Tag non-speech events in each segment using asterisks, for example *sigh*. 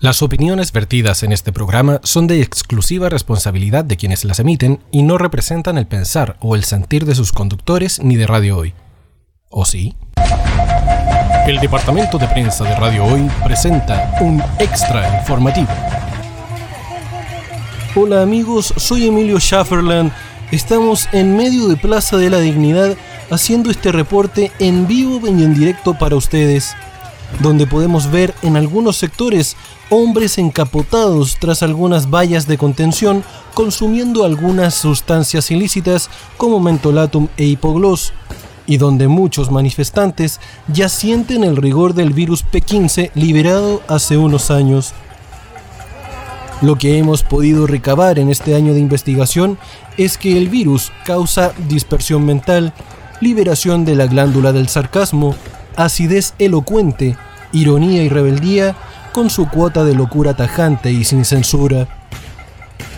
Las opiniones vertidas en este programa son de exclusiva responsabilidad de quienes las emiten y no representan el pensar o el sentir de sus conductores ni de Radio Hoy. ¿O sí? El departamento de prensa de Radio Hoy presenta un extra informativo. Hola amigos, soy Emilio Schafferland. Estamos en medio de Plaza de la Dignidad haciendo este reporte en vivo y en directo para ustedes donde podemos ver en algunos sectores hombres encapotados tras algunas vallas de contención consumiendo algunas sustancias ilícitas como mentolatum e hipogloss, y donde muchos manifestantes ya sienten el rigor del virus P15 liberado hace unos años. Lo que hemos podido recabar en este año de investigación es que el virus causa dispersión mental, liberación de la glándula del sarcasmo, acidez elocuente, ironía y rebeldía con su cuota de locura tajante y sin censura.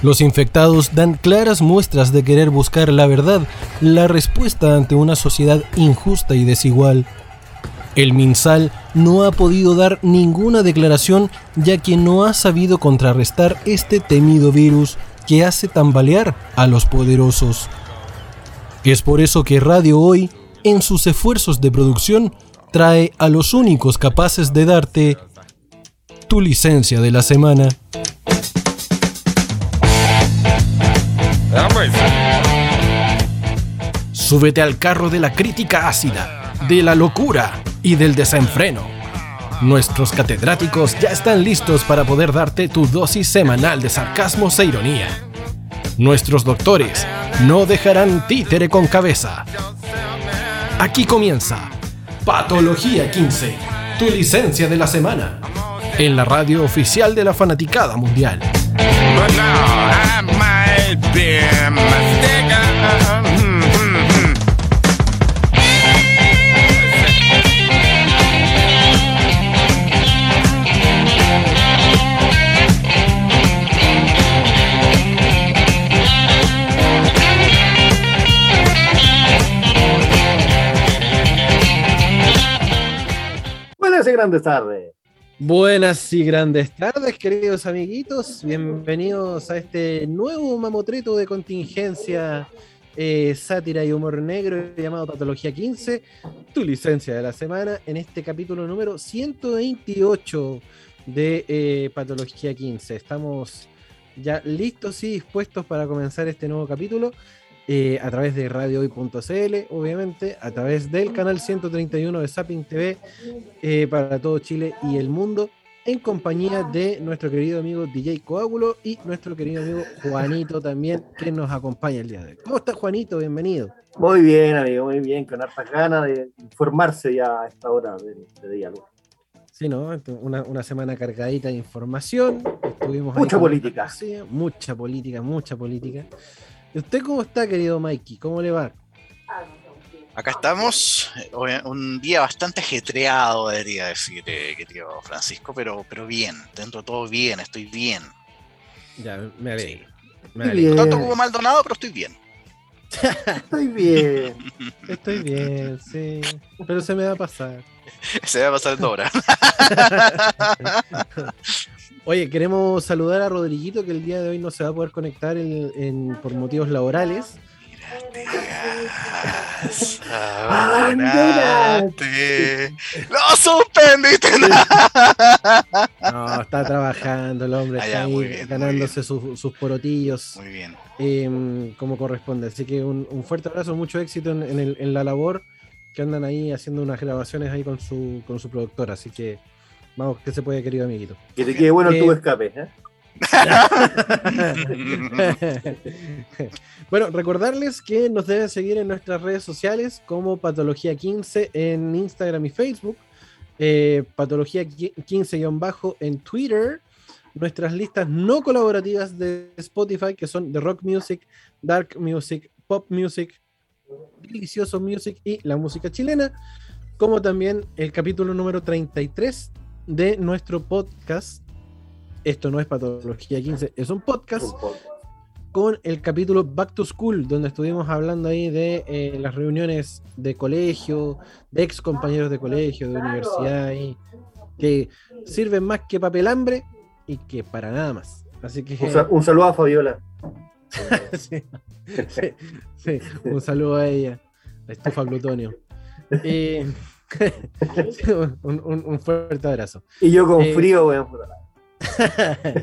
Los infectados dan claras muestras de querer buscar la verdad, la respuesta ante una sociedad injusta y desigual. El MinSal no ha podido dar ninguna declaración ya que no ha sabido contrarrestar este temido virus que hace tambalear a los poderosos. Es por eso que Radio Hoy, en sus esfuerzos de producción, trae a los únicos capaces de darte tu licencia de la semana. Súbete al carro de la crítica ácida, de la locura y del desenfreno. Nuestros catedráticos ya están listos para poder darte tu dosis semanal de sarcasmos e ironía. Nuestros doctores no dejarán títere con cabeza. Aquí comienza Patología 15, tu licencia de la semana, en la radio oficial de la fanaticada mundial. Grandes tardes. Buenas y grandes tardes, queridos amiguitos. Bienvenidos a este nuevo mamotreto de contingencia, eh, sátira y humor negro llamado Patología 15, tu licencia de la semana, en este capítulo número 128 de eh, Patología 15. Estamos ya listos y dispuestos para comenzar este nuevo capítulo. Eh, a través de radiohoy.cl, obviamente, a través del canal 131 de Zapping TV eh, para todo Chile y el mundo, en compañía de nuestro querido amigo DJ Coágulo y nuestro querido amigo Juanito también, que nos acompaña el día de hoy. ¿Cómo estás, Juanito? Bienvenido. Muy bien, amigo, muy bien, con hartas ganas de informarse ya a esta hora de, diálogo. Sí, ¿no? Una, una, semana cargadita de información. Estuvimos mucha política. Mucha política, mucha política. ¿Y usted cómo está, querido Mikey? ¿Cómo le va? Acá estamos, un día bastante ajetreado, debería decir, eh, querido Francisco, pero, pero bien, dentro de todo bien, estoy bien. Ya, me alegro. No tanto como Maldonado, pero estoy bien. estoy bien. *laughs* Estoy bien, sí. Pero se me va a pasar. Se va a pasar en hora. *laughs* Oye, queremos saludar a Rodriguito que el día de hoy no se va a poder conectar por motivos laborales. ¡Lo suspendiste! *laughs* No, está trabajando el hombre, está ahí ganándose sus, porotillos. Muy bien. Em, como corresponde. Así que un, fuerte abrazo, mucho éxito en, la labor que andan ahí haciendo unas grabaciones ahí con su, con su productora. Así que Vamos, que se puede, querido amiguito. Que te quede bueno el tubo escape. ¿eh? *laughs* bueno, recordarles que nos deben seguir en nuestras redes sociales como Patología15 en Instagram y Facebook, eh, Patología15- en Twitter, nuestras listas no colaborativas de Spotify que son de Rock Music, Dark Music, Pop Music, Delicioso Music y la música chilena, como también el capítulo número 33 de nuestro podcast. Esto no es Patología 15, es un podcast con el capítulo Back to School, donde estuvimos hablando ahí de eh, las reuniones de colegio, de ex compañeros de colegio, de universidad, y que sirven más que papelambre y que para nada más. Así que Un, sa- un saludo a Fabiola. *laughs* sí, sí, sí, un saludo a ella, la estufa Plutonio. Sí, *laughs* *laughs* un, un- un fuerte abrazo. Y yo con Eh, frío, weón. *laughs*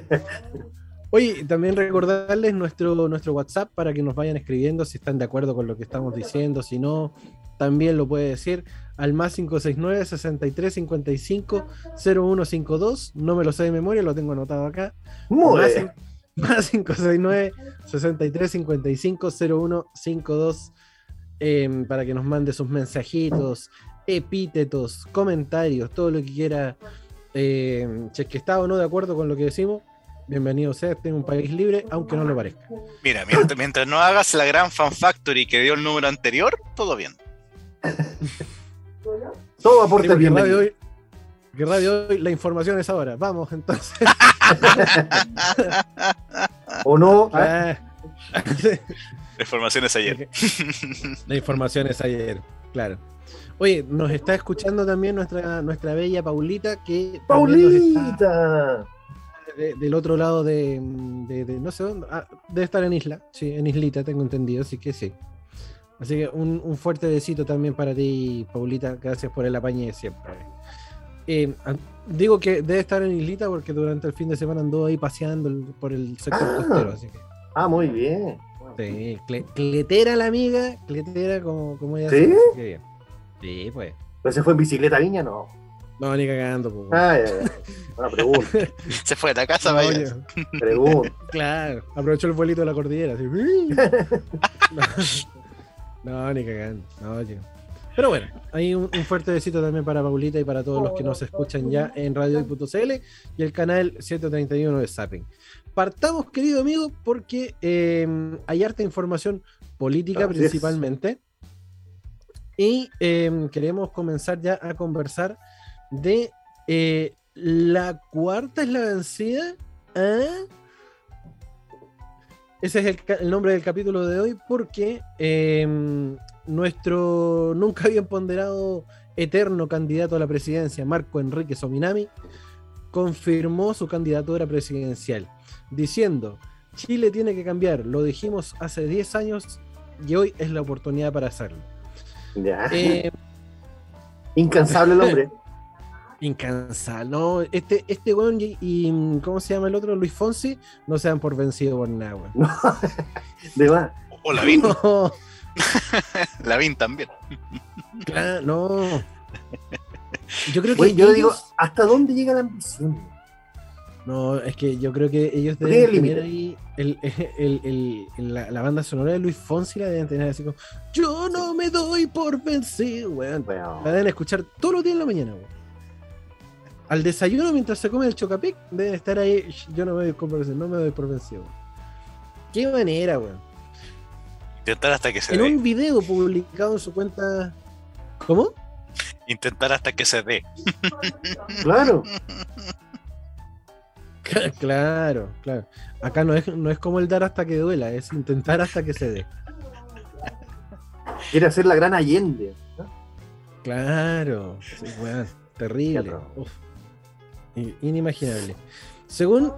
Oye, también recordarles nuestro, nuestro WhatsApp para que nos vayan escribiendo si están de acuerdo con lo que estamos diciendo, si no, también lo puede decir al más 569 63 55 0152. No me lo sé de memoria, lo tengo anotado acá. Muy más, bien. *laughs* más 569 63 55 0152 em, para que nos mande sus mensajitos, epítetos, comentarios, todo lo que quiera. em, si es que está o no de acuerdo con lo que decimos, bienvenido sea, este es un país libre, aunque no lo parezca. Mira, mientras, mientras no hagas la gran fan factory que dio el número anterior, todo bien. *laughs* Todo Sí, aporte porque radio hoy, que radio hoy, la información es ahora. Vamos entonces. *laughs* ¿O no? Sí. La información es ayer. La información es ayer, claro. Oye, nos está escuchando también nuestra, nuestra bella Paulita, que ¡Paulita! de- del otro lado de, de- de no sé dónde, ah, debe estar en Isla, sí, en Islita, tengo entendido, así que sí. Así que un, un fuerte besito también para ti, Paulita, gracias por el apañe de siempre. Eh, ah, digo que debe estar en Islita porque durante el fin de semana anduvo ahí paseando por el sector Ah. costero, así que Ah, muy bien. sí, cle- cletera la amiga, cletera como, como ella ¿Sí? sabe, así que bien. Sí, pues. ¿Pero se fue en bicicleta, niña? No. No, ni cagando, pues. Ah, ya, ya. Pregunta. *laughs* Se fue de la casa, No, vaya. Pregunta. *laughs* Claro, aprovechó el vuelito de la cordillera. así. No, *laughs* no, ni cagando. No, chico. Pero bueno, hay un, un fuerte besito también para Paulita y para todos los que nos escuchan ya en radio.cl y el canal 131 de Zapping. Partamos, querido amigo, porque eh, hay harta información política Así es. Y eh, queremos comenzar ya a conversar de eh, la cuarta es la vencida. ¿Ah? Ese es el, nombre del capítulo de hoy porque eh, nuestro nunca bien ponderado eterno candidato a la presidencia, Marco Enrique Sominami, confirmó su candidatura presidencial, diciendo, Chile tiene que cambiar, lo dijimos hace 10 años y hoy es la oportunidad para hacerlo. Ya. Eh, Incansable el hombre. *laughs* Incansable, no, este, este weón y, y, ¿cómo se llama el otro? Luis Fonsi, no se dan por vencido por nada, weón. De más. O Lavín. *laughs* No, *laughs* Lavín también. claro, no. Yo creo que yo ellos- digo, ¿hasta dónde llega la ambición? No, es que yo creo que ellos deben tener ahí *laughs* el, el- el- el- la, la banda sonora de Luis Fonsi la deben tener así como Yo no me doy por vencido, weón. Bueno, La deben escuchar todos los días en la mañana, weón. Al desayuno mientras se come el chocapic, deben estar ahí, "Sh, yo no me doy por vencido, no me doy por vencido. weón". Qué manera, weón. Intentar hasta que se En dé. un video publicado en su cuenta. ¿Cómo? Intentar hasta que se dé. claro. *laughs* *laughs* Claro, claro. Acá no es, no es como el dar hasta que duela, es intentar hasta que se dé. Quiere hacer la gran Allende. ¿no? Claro, sí, terrible. Uf. Inimaginable. Según,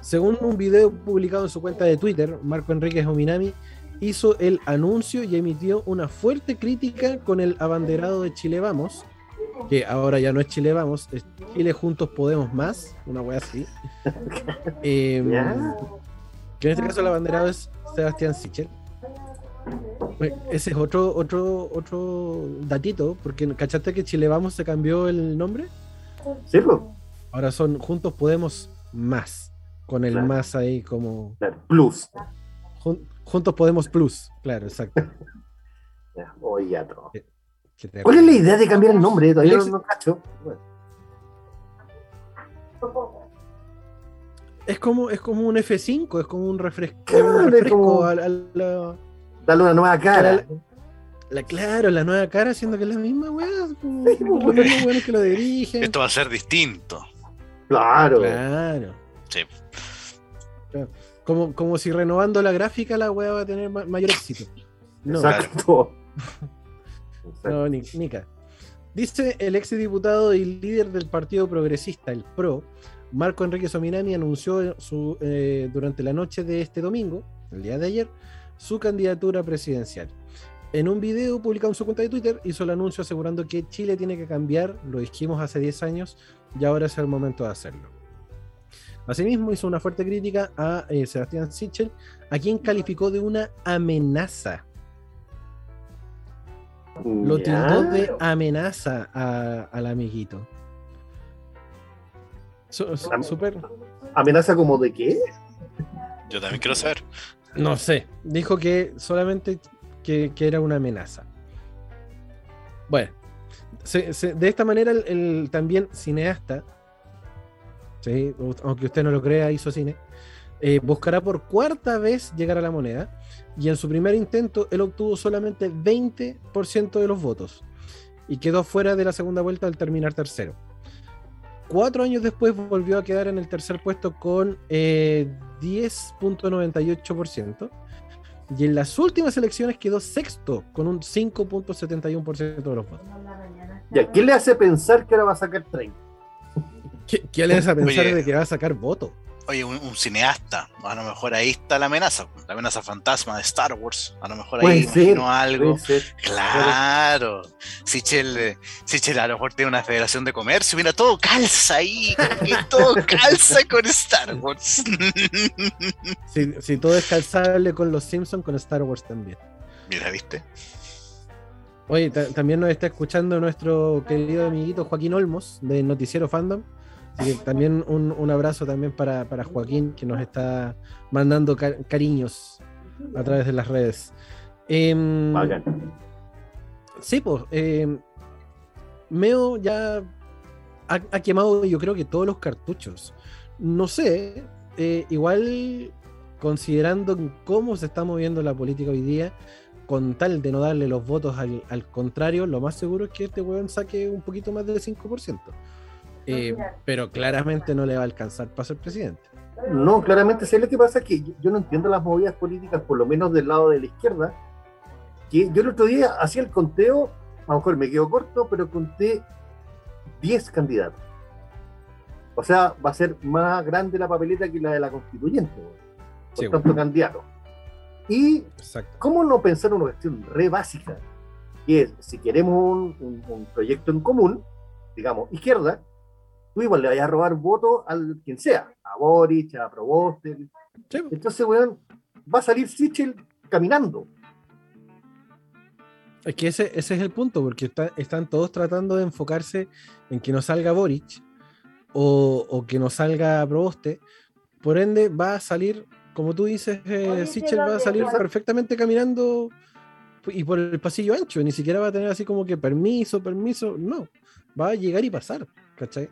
según un video publicado en su cuenta de Twitter, Marco Enríquez Ominami hizo el anuncio y emitió una fuerte crítica con el abanderado de Chile Vamos, que ahora ya no es Chile Vamos, es Chile Juntos Podemos Más, una wea así. *laughs* Em, que en este caso el abanderado es Sebastián Sichel. Oye, Ese es otro, otro, otro datito, porque ¿cachaste que Chile Vamos se cambió el nombre? Sí, pues. Ahora son Juntos Podemos Más, con el Claro. más ahí como Claro, Plus. Jun- Juntos Podemos Plus, claro, exacto. *laughs* Ya, Oye. ¿Cuál es la idea de cambiar el nombre? Todavía no, no cacho. Bueno, Es como, es como un F5, es como un refresco, Claro, un es refresco como- a, la- a la, Darle una nueva cara. la- claro, la nueva cara, siendo que es la misma weá, como Sí, los pues, weones que lo dirigen. Esto va a ser distinto. Claro. Claro. Sí. Claro. Como, como si renovando la gráfica la weá va a tener ma- mayor éxito. No, Exacto. *laughs* No, ni, Nica. Dice el ex diputado y líder del Partido Progresista, el PRO, Marco Enrique Sominami anunció su, eh, durante la noche de este domingo, el día de ayer, su candidatura presidencial. En un video publicado en su cuenta de Twitter hizo el anuncio asegurando que Chile tiene que cambiar, lo dijimos hace 10 años y ahora es el momento de hacerlo. Asimismo hizo una fuerte crítica a eh, Sebastián Sichel, a quien calificó de una amenaza. Lo tildó de amenaza a- al amiguito. Su- su- Súper ¿Amenaza como de qué? Yo también quiero saber. No sé, dijo que solamente que, que era una amenaza. Bueno, se- se- de esta manera el, el también cineasta, ¿sí? aunque usted no lo crea, hizo cine, eh, buscará por cuarta vez llegar a la moneda y en su primer intento él obtuvo solamente 20% de los votos y quedó fuera de la segunda vuelta al terminar tercero. Cuatro años después volvió a quedar en el tercer puesto con eh, 10.98%. Y en las últimas elecciones quedó sexto con un 5.71% de los votos. Ya, ¿Qué le hace pensar que ahora va a sacar 30? ¿Qué, qué le hace a pensar Oye. de que va a sacar voto? Oye, un, un cineasta, a lo mejor ahí está la amenaza, la amenaza fantasma de Star Wars. A lo mejor ahí ser, algo. Claro, Sichel, Sichel a lo mejor tiene una federación de comercio, mira, todo calza ahí, todo calza con Star Wars. *laughs* Si, si todo es calzable con los Simpsons, con Star Wars también. mira, ¿viste? Oye, ta- también nos está escuchando nuestro querido amiguito Joaquín Olmos de Noticiero Fandom. Así que también un, un abrazo también para, para Joaquín que nos está mandando ca- cariños a través de las redes. Em, Bacán. Sí, pues. eh, Meo ya ha, ha quemado, yo creo que todos los cartuchos. No sé, eh, igual considerando cómo se está moviendo la política hoy día, con tal de no darle los votos al, al contrario, lo más seguro es que este weón saque un poquito más del 5%. Eh, pero claramente no le va a alcanzar para ser presidente. No, claramente, ¿sabes lo que pasa? Que yo- no entiendo las movidas políticas, por lo menos del lado de la izquierda. Que yo el otro día hacía el conteo, a lo mejor me quedo corto, pero conté 10 candidatos. O sea, va a ser más grande la papeleta que la de la constituyente, por Sí, tanto candidato. Y Exacto. ¿cómo no pensar una cuestión re básica? Que es, si queremos un, un- un proyecto en común, digamos, izquierda, tú igual le vayas a robar votos al quien sea, a Boric, a Proboste. Sí, Entonces, weón, va a salir Sichel caminando. Es que ese, ese es el punto, porque está- están todos tratando de enfocarse en que no salga Boric o, o que no salga Proboste. Por ende, va a salir, como tú dices, eh, Sichel va a salir perfectamente caminando y por el pasillo ancho, ni siquiera va a tener así como que permiso, permiso, no, va a llegar y pasar, ¿cachai?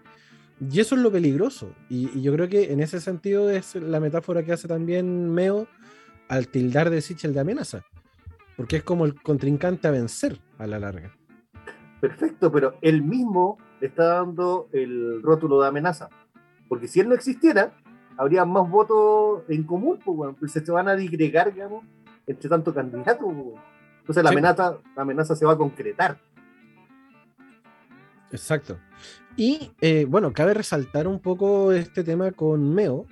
Y eso es lo peligroso. Y, y yo creo que en ese sentido es la metáfora que hace también Meo al tildar de Sichel de amenaza. Porque es como el contrincante a vencer a la larga. Perfecto, pero él mismo le está dando el rótulo de amenaza. Porque si él no existiera, habría más votos en común, pues, weón, pues se van a digregar, digamos, entre tanto candidato. pues. Entonces la, Sí. amenaza, la amenaza se va a concretar. Exacto. Y eh, bueno, cabe resaltar un poco este tema con Meo,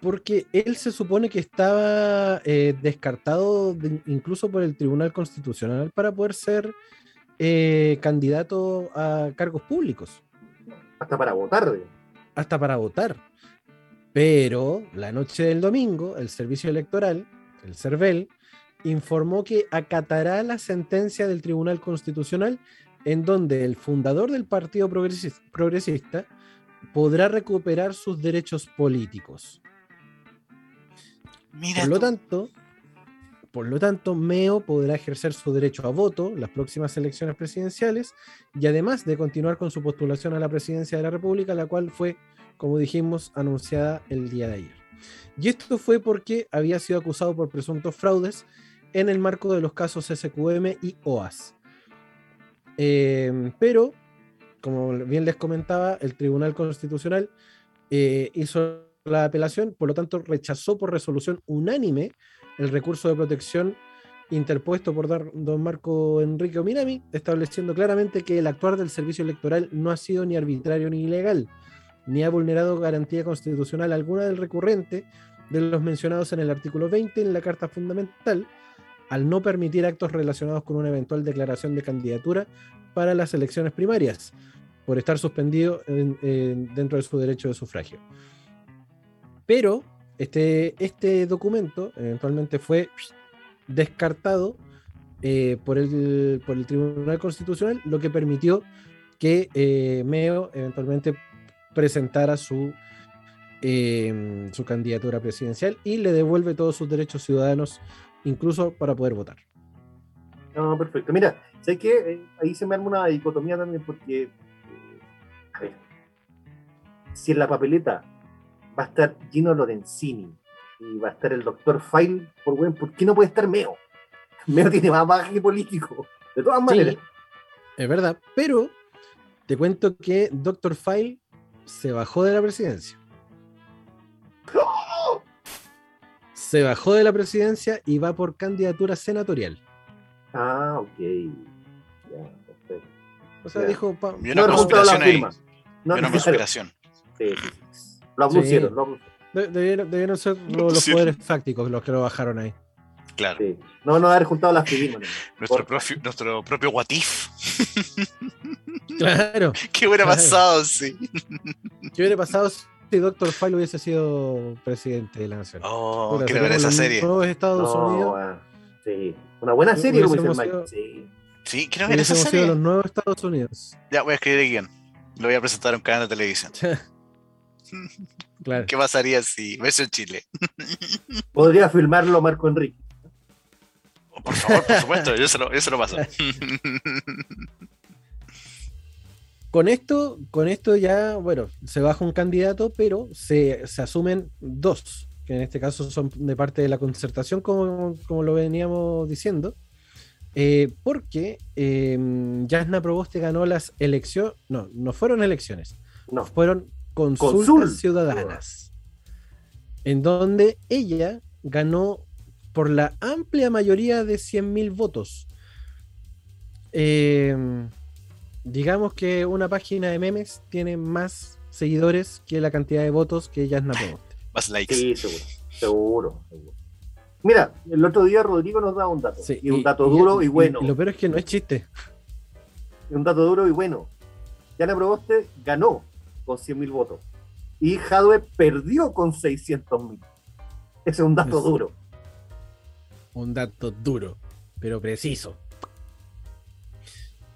porque él se supone que estaba eh, descartado de- incluso por el Tribunal Constitucional para poder ser eh, candidato a cargos públicos, Hasta para votar, hasta para votar. Pero la noche del domingo, el Servicio Electoral, el CERVEL, informó que acatará la sentencia del Tribunal Constitucional en donde el fundador del Partido Progresis- Progresista podrá recuperar sus derechos políticos. Mira, Por lo tanto, por lo tanto, Meo podrá ejercer su derecho a voto en las próximas elecciones presidenciales y además de continuar con su postulación a la presidencia de la República, la cual fue, como dijimos, anunciada el día de ayer. Y esto fue porque había sido acusado por presuntos fraudes en el marco de los casos SQM y OAS. Eh, pero, como bien les comentaba, el Tribunal Constitucional eh, hizo la apelación, por lo tanto rechazó por resolución unánime el recurso de protección interpuesto por don Marco Enrique Ominami, estableciendo claramente que el actuar del servicio electoral no ha sido ni arbitrario ni ilegal, ni ha vulnerado garantía constitucional alguna del recurrente de los mencionados en el artículo 20 en la Carta Fundamental, al no permitir actos relacionados con una eventual declaración de candidatura para las elecciones primarias, por estar suspendido en- en- dentro de su derecho de sufragio. Pero este, este documento eventualmente fue descartado eh, por, el, por el Tribunal Constitucional, lo que permitió que eh, Meo eventualmente presentara su, eh, su candidatura presidencial y le devuelve todos sus derechos ciudadanos, incluso para poder votar. No, perfecto. Mira, sé que ahí se me arma una dicotomía también porque, eh, a ver, si en la papeleta va a estar Gino Lorenzini y va a estar el doctor File, por buen, ¿por qué no puede estar Meo? *laughs* Meo tiene más bagaje político. De todas maneras. Sí, es verdad, pero te cuento que Dr. File se bajó de la presidencia. Se bajó de la presidencia y va por candidatura senatorial. Ah, ok. Ya, perfecto. O sea, Ya. dijo, pa- Y una No han juntado las conspiración ahí. No, Hay una conspiración. Sí, sí, sí. Lo de- debieron, debieron ser lo- *laughs* los poderes fácticos los que lo bajaron ahí. Claro. Sí. No, no haber juntado las firmas. no. Nuestro, Por- propio, nuestro propio What If. *laughs* Claro. ¿Qué hubiera Claro. pasado? Sí. ¿Qué hubiera pasado si Dr. File hubiese sido presidente de la nación? Oh, Puta, quiero ver esa los serie. Nuevos Estados No, Unidos. ah, sí. Una buena serie, como dice el Hubiésemos Mike. Sí. Sí, quiero ver esa sido serie. los nuevos Estados Unidos. Ya voy a escribir el guion. Lo voy a presentar en un canal de televisión. *laughs* claro. ¿Qué pasaría si versión Chile? *laughs* Podría filmarlo Marco Enrique. Oh, por favor, por supuesto, *laughs* yo se lo, yo se lo paso. Con esto, con esto ya, bueno, se baja un candidato, pero se, se asumen dos, que en este caso son de parte de la concertación, como, como lo veníamos diciendo, eh, porque eh, Yasna Proboste ganó las elecciones, no, no fueron elecciones, No. fueron consultas Consul. ciudadanas, en donde ella ganó por la amplia mayoría de 100.000 votos. Eh, digamos que una página de memes tiene más seguidores que la cantidad de votos que Yasna *laughs* Proboste. Más likes. Sí, seguro. Seguro. seguro. Mira, el otro día Rodrigo nos da un dato. Sí, y un dato duro y, bueno. y lo peor es que no es chiste. Y un dato duro y bueno. Yana Proboste ganó con 100.000 votos. Y Jadwe perdió con 600.000. Ese es un dato Es- duro. Un dato duro, pero preciso.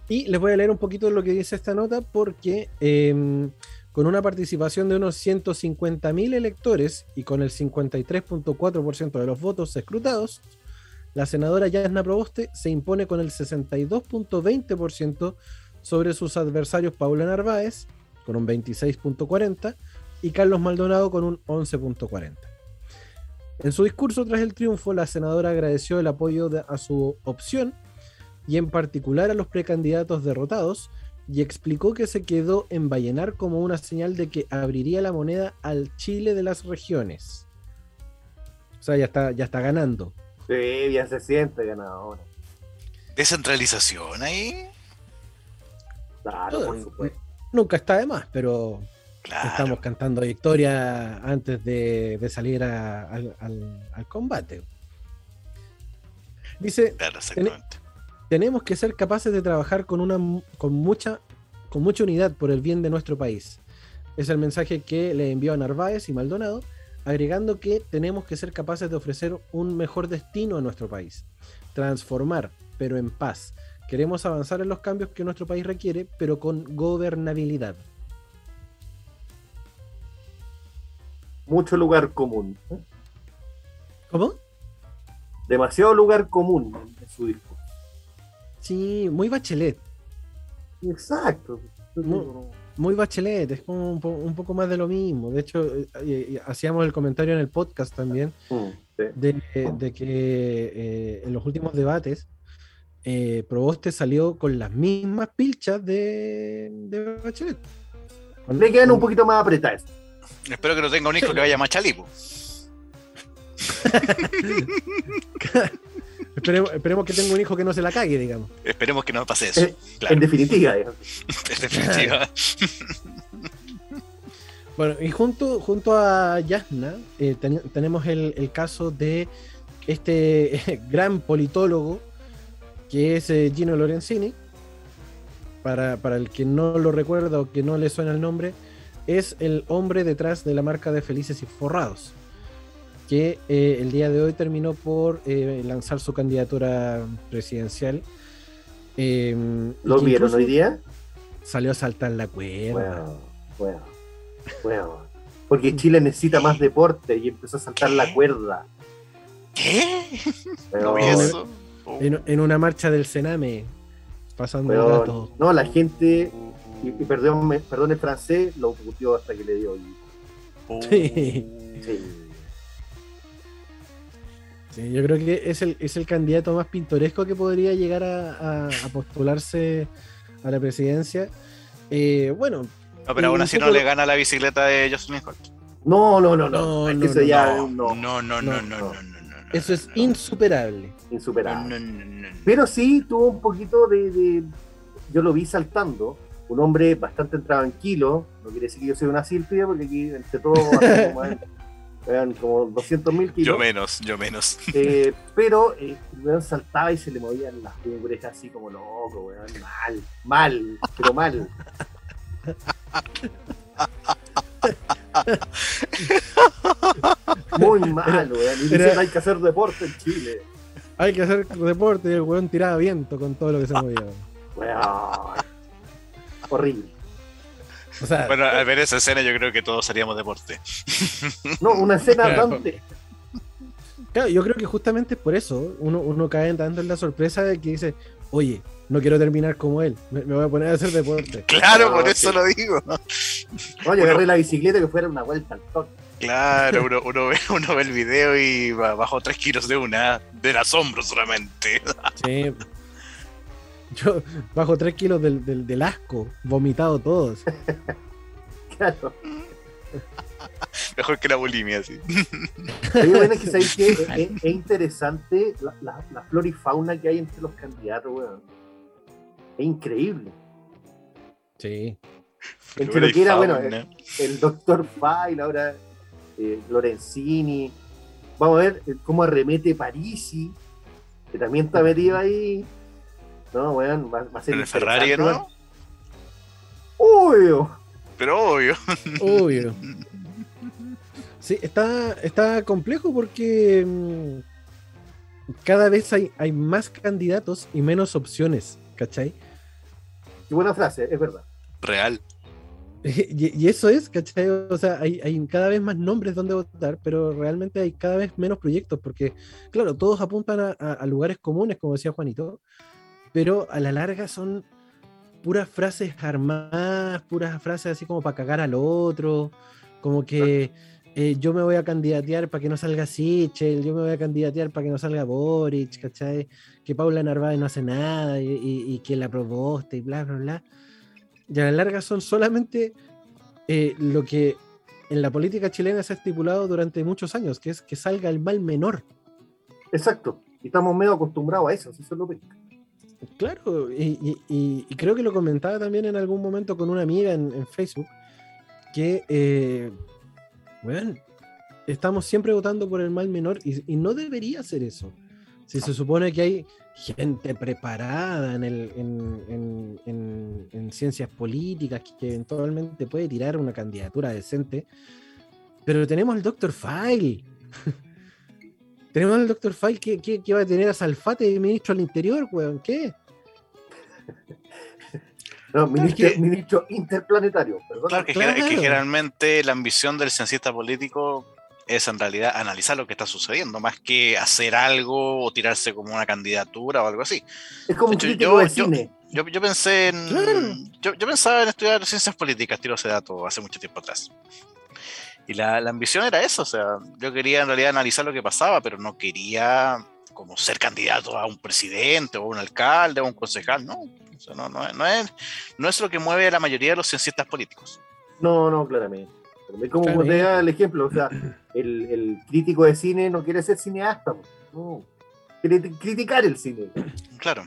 Y les voy a leer un poquito lo que dice esta nota porque em, con una participación de unos 150.000 electores y con el 53.4% de los votos escrutados, la senadora Yasna Proboste se impone con el 62.20% sobre sus adversarios Paula Narváez con un 26.40% y Carlos Maldonado con un 11.40%. En su discurso tras el triunfo, la senadora agradeció el apoyo de- a su opción y en particular a los precandidatos derrotados y explicó que se quedó en Vallenar como una señal de que abriría la moneda al Chile de las regiones. O sea, ya está, ya está ganando. Sí, ya se siente ganadora. Descentralización ahí. Claro, por supuesto. Nunca está de más, pero Claro. estamos cantando victoria antes de, de salir a- al, al- al combate. Dice, Claro, exactamente. Tenemos que ser capaces de trabajar con una con mucha con mucha unidad por el bien de nuestro país. Es el mensaje que le envió a Narváez y Maldonado, agregando que tenemos que ser capaces de ofrecer un mejor destino a nuestro país, transformar, pero en paz. Queremos avanzar en los cambios que nuestro país requiere, pero con gobernabilidad. Mucho lugar común. ¿Cómo? Demasiado lugar común en su discurso. Sí, muy bachelet. Exacto. Mu- muy bachelet, es como un, po- un poco más de lo mismo. De hecho, eh, eh, hacíamos el comentario en el podcast también Mm, sí. de, de que eh, en los últimos debates eh, Proboste salió con las mismas pilchas de, de Bachelet. Le quedan un poquito más apretadas. Espero que no tenga un hijo que vaya más chalipo. *laughs* *laughs* esperemos, esperemos que tenga un hijo que no se la cague, digamos. Esperemos que no pase eso. Eh, Claro, En definitiva, digamos. *laughs* en definitiva. *laughs* Bueno, y junto, junto a Yasna eh, ten- tenemos el, el caso de este *laughs* gran politólogo que es eh, Gino Lorenzini. Para, para el que no lo recuerda o que no le suena el nombre, es el hombre detrás de la marca de Felices y Forrados, que eh, el día de hoy terminó por eh, lanzar su candidatura presidencial. eh, y ¿Lo vieron hoy día? Salió a saltar la cuerda. Bueno, bueno, bueno. Porque Chile necesita más deporte y empezó a saltar la cuerda. ¿Qué? Pero, ¿No vi eso? Oh. En, en una marcha del Sename, pasando el pero, dato. no, la gente, y, y perdón, el francés, lo puteó hasta que le dio. y- Oh. Sí. sí. Sí, yo creo que es el, es el candidato más pintoresco que podría llegar a, a- a postularse a la presidencia. Eh, bueno, No, pero aún así no le gana la bicicleta de Jocelyn Holt. No, no, no, no. No, eso no, ya no, no, no, no, no, no, no, no. no, no, no, eso es no, insuperable. insuperable. no, no, no, no. Pero sí tuvo un poquito de, de- Yo lo vi saltando. Un hombre bastante tranquilo. No quiere decir que yo soy una silpia, porque aquí entre todos *laughs* eran como 200 mil kilos. Yo menos, yo menos. Eh, *laughs* pero eh, el weón saltaba y se le movían las ubres así como loco, weón. Mal, mal, pero mal. Muy mal, weón. Y dicen, era- hay que hacer deporte en Chile. Hay que hacer deporte y el weón tiraba viento con todo lo que se movía. Weón. Horrible. O sea, Bueno, al ver esa escena yo creo que todos haríamos deporte. *laughs* No, una escena Claro. dante. claro, yo creo que justamente es por eso uno, uno cae dando en la sorpresa de que dice, oye, no quiero terminar como él, me, me voy a poner a hacer deporte. *laughs* Claro, No, por sí. eso lo digo. No, yo agarré la bicicleta que fuera una vuelta al toque. Claro, uno, uno ve, *laughs* uno ve el video y ba- bajó 3 kilos de una, del asombro solamente. Sí. Yo bajo 3 kilos del, del, del asco, vomitado todos. *laughs* Claro. Mejor que la bulimia, sí. Bueno, es que sabéis que es, *laughs* es- es interesante la, la- la flora y fauna que hay entre los candidatos, weón. Es increíble. Sí. Entre lo que era, bueno, Fauna. El doctor File, ahora eh, Lorenzini. Vamos a ver eh, cómo arremete Parisi, que también está metido ahí. No, weón, va, va a ser ¿En el Ferrari weón. Obvio. Pero obvio. Obvio. *laughs* Sí, está, está complejo porque mm, cada vez hay, hay más candidatos y menos opciones, ¿cachai? Qué buena frase, es verdad. Real. *laughs* Y, y eso es, ¿cachai? O sea, hay, hay cada vez más nombres donde votar, pero realmente hay cada vez menos proyectos, porque, claro, todos apuntan a, a- a lugares comunes, como decía Juanito, pero a la larga son puras frases armadas, puras frases así como para cagar al otro, como que eh, yo me voy a candidatear para que no salga Sichel, yo me voy a candidatear para que no salga Boric, ¿cachai? Que Paula Narváez no hace nada y, y- y que la proboste y bla, bla, bla. Y a la larga son solamente eh, lo que en la política chilena se ha estipulado durante muchos años, que es que salga el mal menor. Exacto. Y estamos medio acostumbrados a eso, eso es lo que. Claro, y, creo que lo comentaba también en algún momento con una amiga en, Facebook, que, eh, bueno, estamos siempre votando por el mal menor y, no debería ser eso. Si se supone que hay gente preparada en, el, en, en- en- en ciencias políticas que eventualmente puede tirar una candidatura decente, pero tenemos al Dr. File. *laughs* tenemos al Dr. File que, que, que va a tener a Salfate de ministro al interior, weón. ¿Qué? No, ministro, que- ministro interplanetario, perdón. Claro que, Claro. es que generalmente la ambición del ciencista político es en realidad analizar lo que está sucediendo, más que hacer algo o tirarse como una candidatura o algo así. Es como un Yo- crítico yo- de yo- cine. Yo, yo pensé en. Claro. Yo, yo pensaba en estudiar ciencias políticas, tiro ese dato hace mucho tiempo atrás. Y la, la ambición era eso, o sea, yo quería en realidad analizar lo que pasaba, pero no quería como ser candidato a un presidente o un alcalde o un concejal, no. O sea, no, no, es- no es, no es lo que mueve a la mayoría de los ciencistas políticos. No, no, claramente. Es como Claramente. te da el ejemplo, o sea, el, el crítico de cine no quiere ser cineasta, no. Quiere criticar el cine. Claro.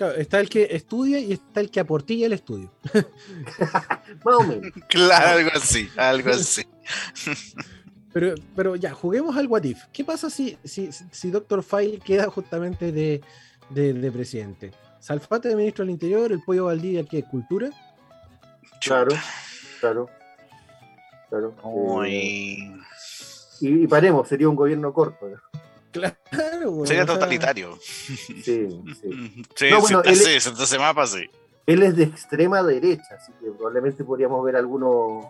Claro, está el que estudia y está el que aportilla el estudio. *laughs* Más o menos. Claro, algo así, algo así. *laughs* Pero, pero ya, juguemos al What If. ¿Qué pasa si, si, si Dr. File queda justamente de, de, de presidente? Salfate de ministro del Interior, el pollo Valdivia, ¿qué? ¿Cultura? Claro, claro. Claro. Eh, Uy. y, y paremos, sería un gobierno corto. Claro, weón, Sería o sea, totalitario. Sí, sí. *laughs* Sí, No, bueno, él- mapa sí. Él es de extrema derecha, así que probablemente podríamos ver algunos,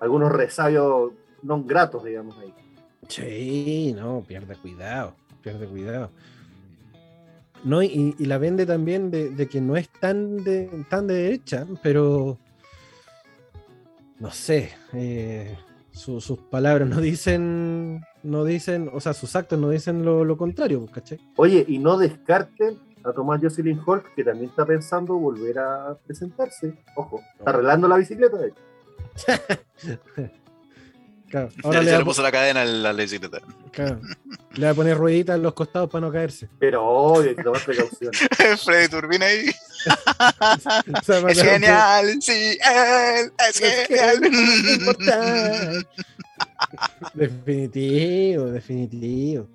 algunos resabios no gratos, digamos, ahí. Sí, no, pierde cuidado, pierde cuidado. No, y, y la vende también de, de que no es tan de, tan de derecha, pero no sé, eh, su- sus palabras no dicen, no dicen, o sea, sus actos no dicen lo, lo contrario, pues, ¿cachai? Oye, y no descarten a Tomás Jocelyn Hulk, que también está pensando volver a presentarse. Ojo, está arreglando la bicicleta, de hecho. *laughs* Claro, *laughs* ahora le a puso la cadena en la bicicleta. claro, le va a poner rueditas en los costados para no caerse. Pero obvio, hay que tomar precauciones. *laughs* Freddy Turbina ahí. *laughs* Es genial, sí, él es Es genial. Definitivo, definitivo.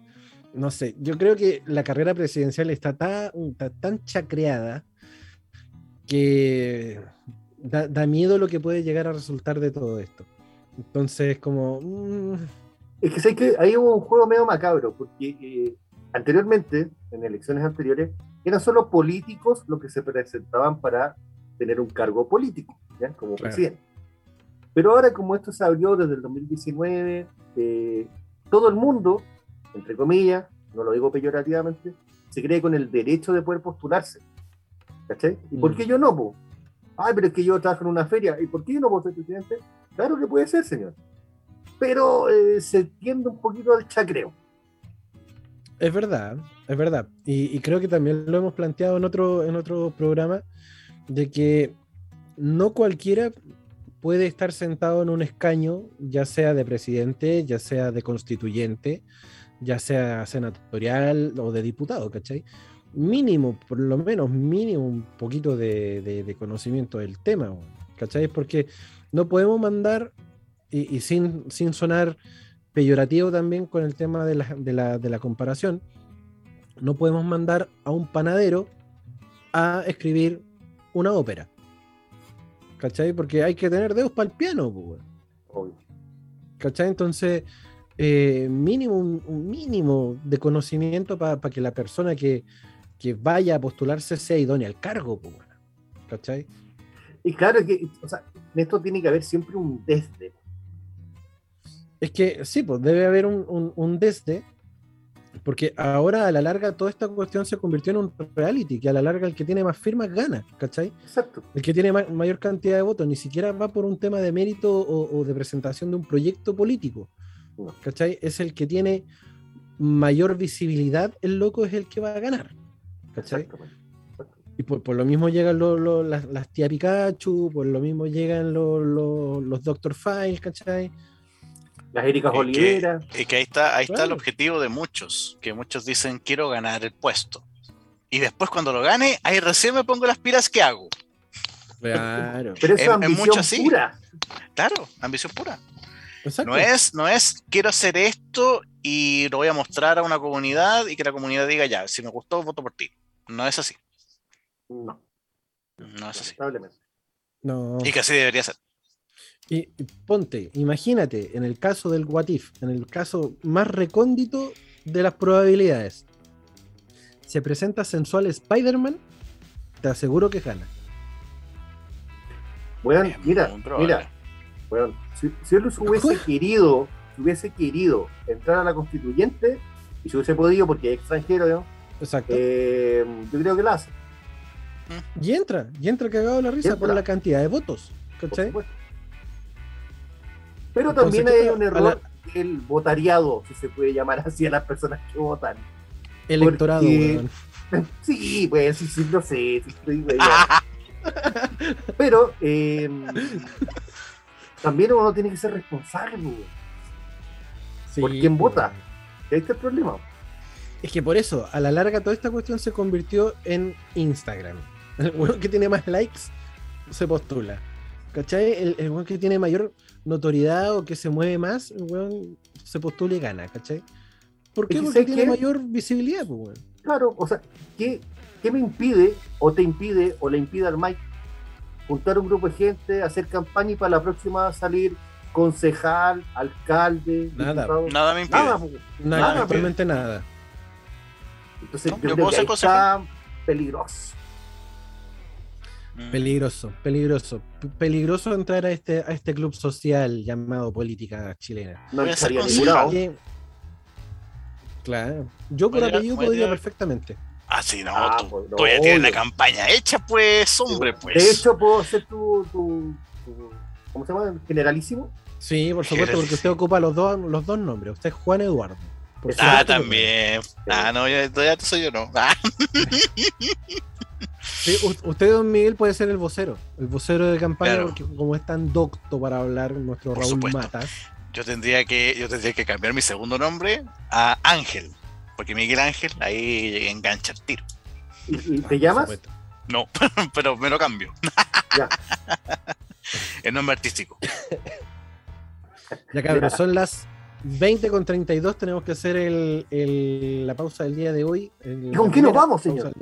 No sé, yo creo que la carrera presidencial está tan, está tan chacreada que da, da miedo lo que puede llegar a resultar de todo esto. Entonces, como. mm, Es que sé que ahí hubo un juego medio macabro, porque eh, anteriormente, en elecciones anteriores, eran solo políticos los que se presentaban para tener un cargo político, ¿ya? como Claro. presidente. Pero ahora, como esto se abrió desde el 2019, eh, todo el mundo, entre comillas, no lo digo peyorativamente, se cree con el derecho de poder postularse. ¿Cachai? ¿Y por Mm. qué yo no? po? Ay, pero es que yo trabajo en una feria. ¿Y por qué yo no puedo ser presidente? Claro que puede ser, señor. Pero eh, se tiende un poquito al chacreo. Es verdad, es verdad. Y, creo que también lo hemos planteado en otro, en otro programa, de que no cualquiera puede estar sentado en un escaño, ya sea de presidente, ya sea de constituyente, ya sea senatorial o de diputado, ¿cachai? Mínimo, por lo menos mínimo un poquito de, de- de conocimiento del tema, ¿cachai? Porque no podemos mandar, y, y sin, sin sonar peyorativo también con el tema de la, de la- de la comparación, no podemos mandar a un panadero a escribir una ópera. ¿Cachai? Porque hay que tener dedos para el piano, pues. ¿Cachai? Entonces, eh, mínimo, un, mínimo de conocimiento para que la persona que, que vaya a postularse sea idónea al cargo, pues. ¿cachai? Y claro que, o sea, en esto tiene que haber siempre un desde. Es que sí, pues debe haber un, un- un desde, porque ahora a la larga toda esta cuestión se convirtió en un reality, que a la larga el que tiene más firmas gana, ¿cachai? Exacto. El que tiene ma- mayor cantidad de votos, ni siquiera va por un tema de mérito o, o de presentación de un proyecto político. ¿cachai? Es el que tiene mayor visibilidad, el loco es el que va a ganar, ¿cachai? Exactamente. Y por, por lo mismo llegan lo- lo- las, las tía Pikachu, por lo mismo llegan lo- lo- los Doctor Files, ¿cachai? Las Ericas Olivera. Y que ahí está, ahí está el objetivo de muchos, que muchos dicen quiero ganar el puesto. Y después cuando lo gane, ahí recién me pongo las pilas que hago. Claro. Pero eso es es ambición mucho así. pura. Claro, ambición pura. Exacto. No es, no es quiero hacer esto y lo voy a mostrar a una comunidad y que la comunidad diga ya, si me gustó, voto por ti. No es así. No, No es así. No. Y que así debería ser. Y, y ponte, imagínate, en el caso del What If, en el caso más recóndito de las probabilidades, se presenta sensual Spider-Man, te aseguro que gana. Weón, Es mira, mira, weón, si, si él se hubiese querido, si hubiese querido entrar a la constituyente, y si hubiese podido, porque es extranjero, ¿no? Exacto. Eh, yo creo que lo hace. Y entra, y entra cagado la risa por la cantidad de votos. ¿Cachai? Pero Entonces, también hay ¿qué- un error el votariado, si se puede llamar así a las personas que votan. Electorado, porque- weón. *laughs* Sí, pues sí, sí, no sé, sí. *laughs* Pero eh, también uno tiene que ser responsable. Sí, ¿por quién pues, vota? Ahí está el problema. Es que por eso, a la larga, toda esta cuestión se convirtió en Instagram. El weón que tiene más likes se postula. ¿Cachai? El, el weón que tiene mayor notoriedad o que se mueve más, el weón se postula y gana, ¿cachai? ¿Por qué? Porque tiene que- mayor visibilidad, pues, weón. Claro, o sea, ¿qué, ¿qué me impide o te impide o le impide al Mike juntar un grupo de gente, hacer campaña y para la próxima salir concejal, alcalde, Nada. diputado? Nada me impide. Nada, po. Nada, Nada, totalmente nada. Entonces No, yo creo que ahí está peligroso. Peligroso, peligroso. Peligroso entrar a este, a este club social llamado política chilena. No Voy a ser estaría concejal. ningún lado. Que- Claro. Yo por apellido podría perfectamente. Ah, sí, no, Ah, tú, pues, no, tú ya tienes la campaña hecha, pues, hombre, pues. De hecho, puedo ser tu, tu, tu- ¿cómo se llama? Generalísimo. Sí, por supuesto, porque usted ocupa los dos, los dos nombres. Usted es Juan Eduardo. Ah, supuesto también. Ah, no, ya, ya soy yo, no. Ah, *laughs* Sí, usted, don Miguel, puede ser el vocero. El vocero de campaña, Claro. porque como es tan docto para hablar, nuestro Por Raúl supuesto. Matas. yo tendría que, yo tendría que cambiar mi segundo nombre a Ángel. Porque Miguel Ángel ahí engancha el tiro. ¿Y, y te llamas? supuesto. No, *laughs* pero me lo cambio. Ya. *laughs* El nombre artístico. Ya cabros, son las 20 con 32. Tenemos que hacer el, el- la pausa del día de hoy. el- ¿Y con qué nos vamos, señor?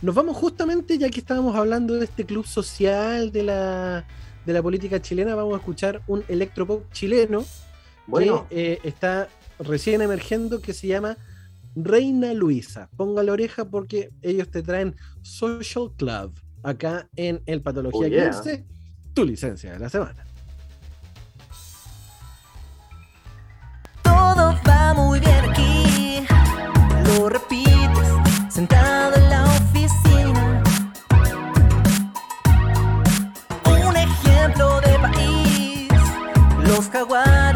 Nos vamos justamente, ya que estábamos hablando de este club social de la, de la política chilena, vamos a escuchar un electropop chileno Bueno, que eh, está recién emergiendo que se llama Reina Luisa. Ponga la oreja porque ellos te traen Social Club acá en el Patología Oh, yeah. 15, tu licencia de la semana. Todo va muy bien aquí, lo repites sentado los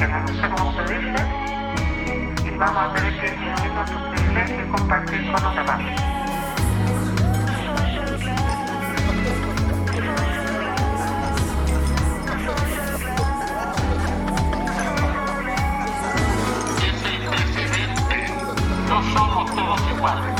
alienígena, no cómo se dice, y vamos a tener que disminuir nuestro privilegio y compartir con los demás. No somos todos iguales.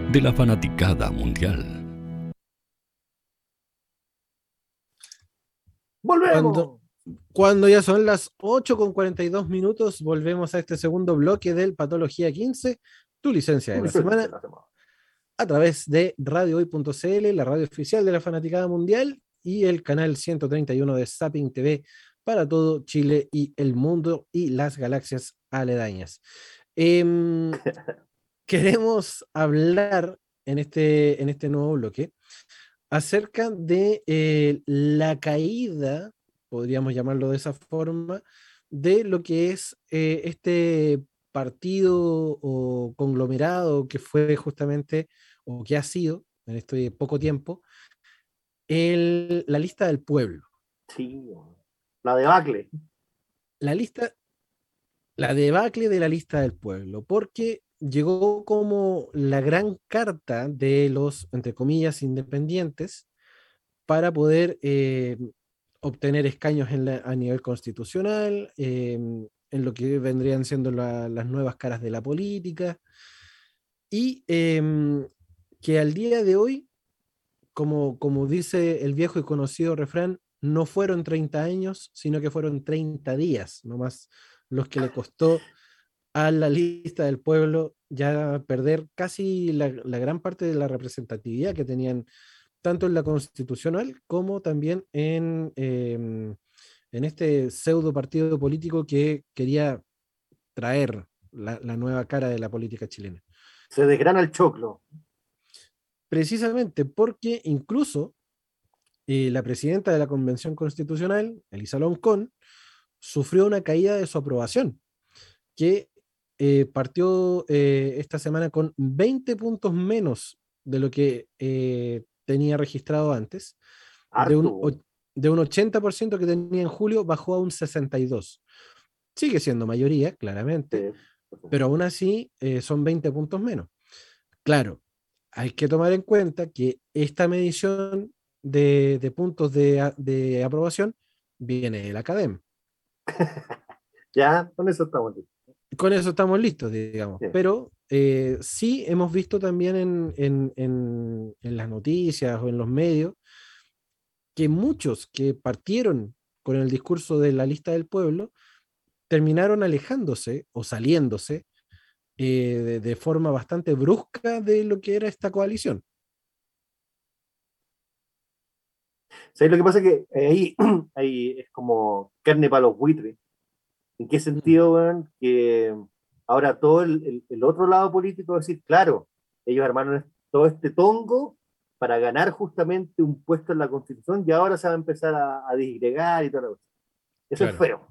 de la fanaticada mundial. Volvemos. Cuando, ya son las 8 con 42 minutos, volvemos a este segundo bloque del Patología 15, tu licencia de la semana, a través de radiohoy.cl, la radio oficial de la fanaticada mundial, y el canal 131 de Zapping TV para todo Chile y el mundo y las galaxias aledañas. Eh, *laughs* queremos hablar en este, en este nuevo bloque acerca de eh, la caída, podríamos llamarlo de esa forma, de lo que es eh, este partido o conglomerado que fue justamente, o que ha sido en este poco tiempo, el, la lista del pueblo. Sí, la debacle. La lista, la debacle de la lista del pueblo, porque llegó como la gran carta de los, entre comillas, independientes para poder eh, obtener escaños a nivel constitucional, em, en lo que vendrían siendo las nuevas caras de la política, y em, que al día de hoy, como, como dice el viejo y conocido refrán, no fueron 30 años, sino que fueron 30 días, nomás los que le costó a la lista del pueblo ya perder casi la, gran parte de la representatividad que tenían tanto en la constitucional como también en, em, en este pseudo partido político que quería traer la, nueva cara de la política chilena. Se desgrana el choclo. Precisamente porque incluso eh, la presidenta de la Convención Constitucional, Elisa Loncón, sufrió una caída de su aprobación, que eh, partió eh, esta semana con 20 puntos menos de lo que eh, tenía registrado antes. De un, de un, 80% que tenía en julio, bajó a un 62%. Sigue siendo mayoría, claramente, pero aún así son 20 puntos menos. Claro, hay que tomar en cuenta que esta medición de, de puntos de, de, aprobación viene de la academia. *laughs* ya, con eso estamos con eso estamos listos, digamos. Pero eh, sí hemos visto también en, las noticias o en los medios que muchos que partieron con el discurso de la lista del pueblo terminaron alejándose o saliéndose eh, de, forma bastante brusca de lo que era esta coalición. Sí, lo que pasa es que ahí, *clears throat* ahí es como carne para los buitres ¿En qué sentido, weón? Que ahora todo el, otro lado político es decir, claro, ellos armaron todo este tongo para ganar justamente un puesto en la constitución y ahora se va a empezar a, disgregar y todo eso. es feo.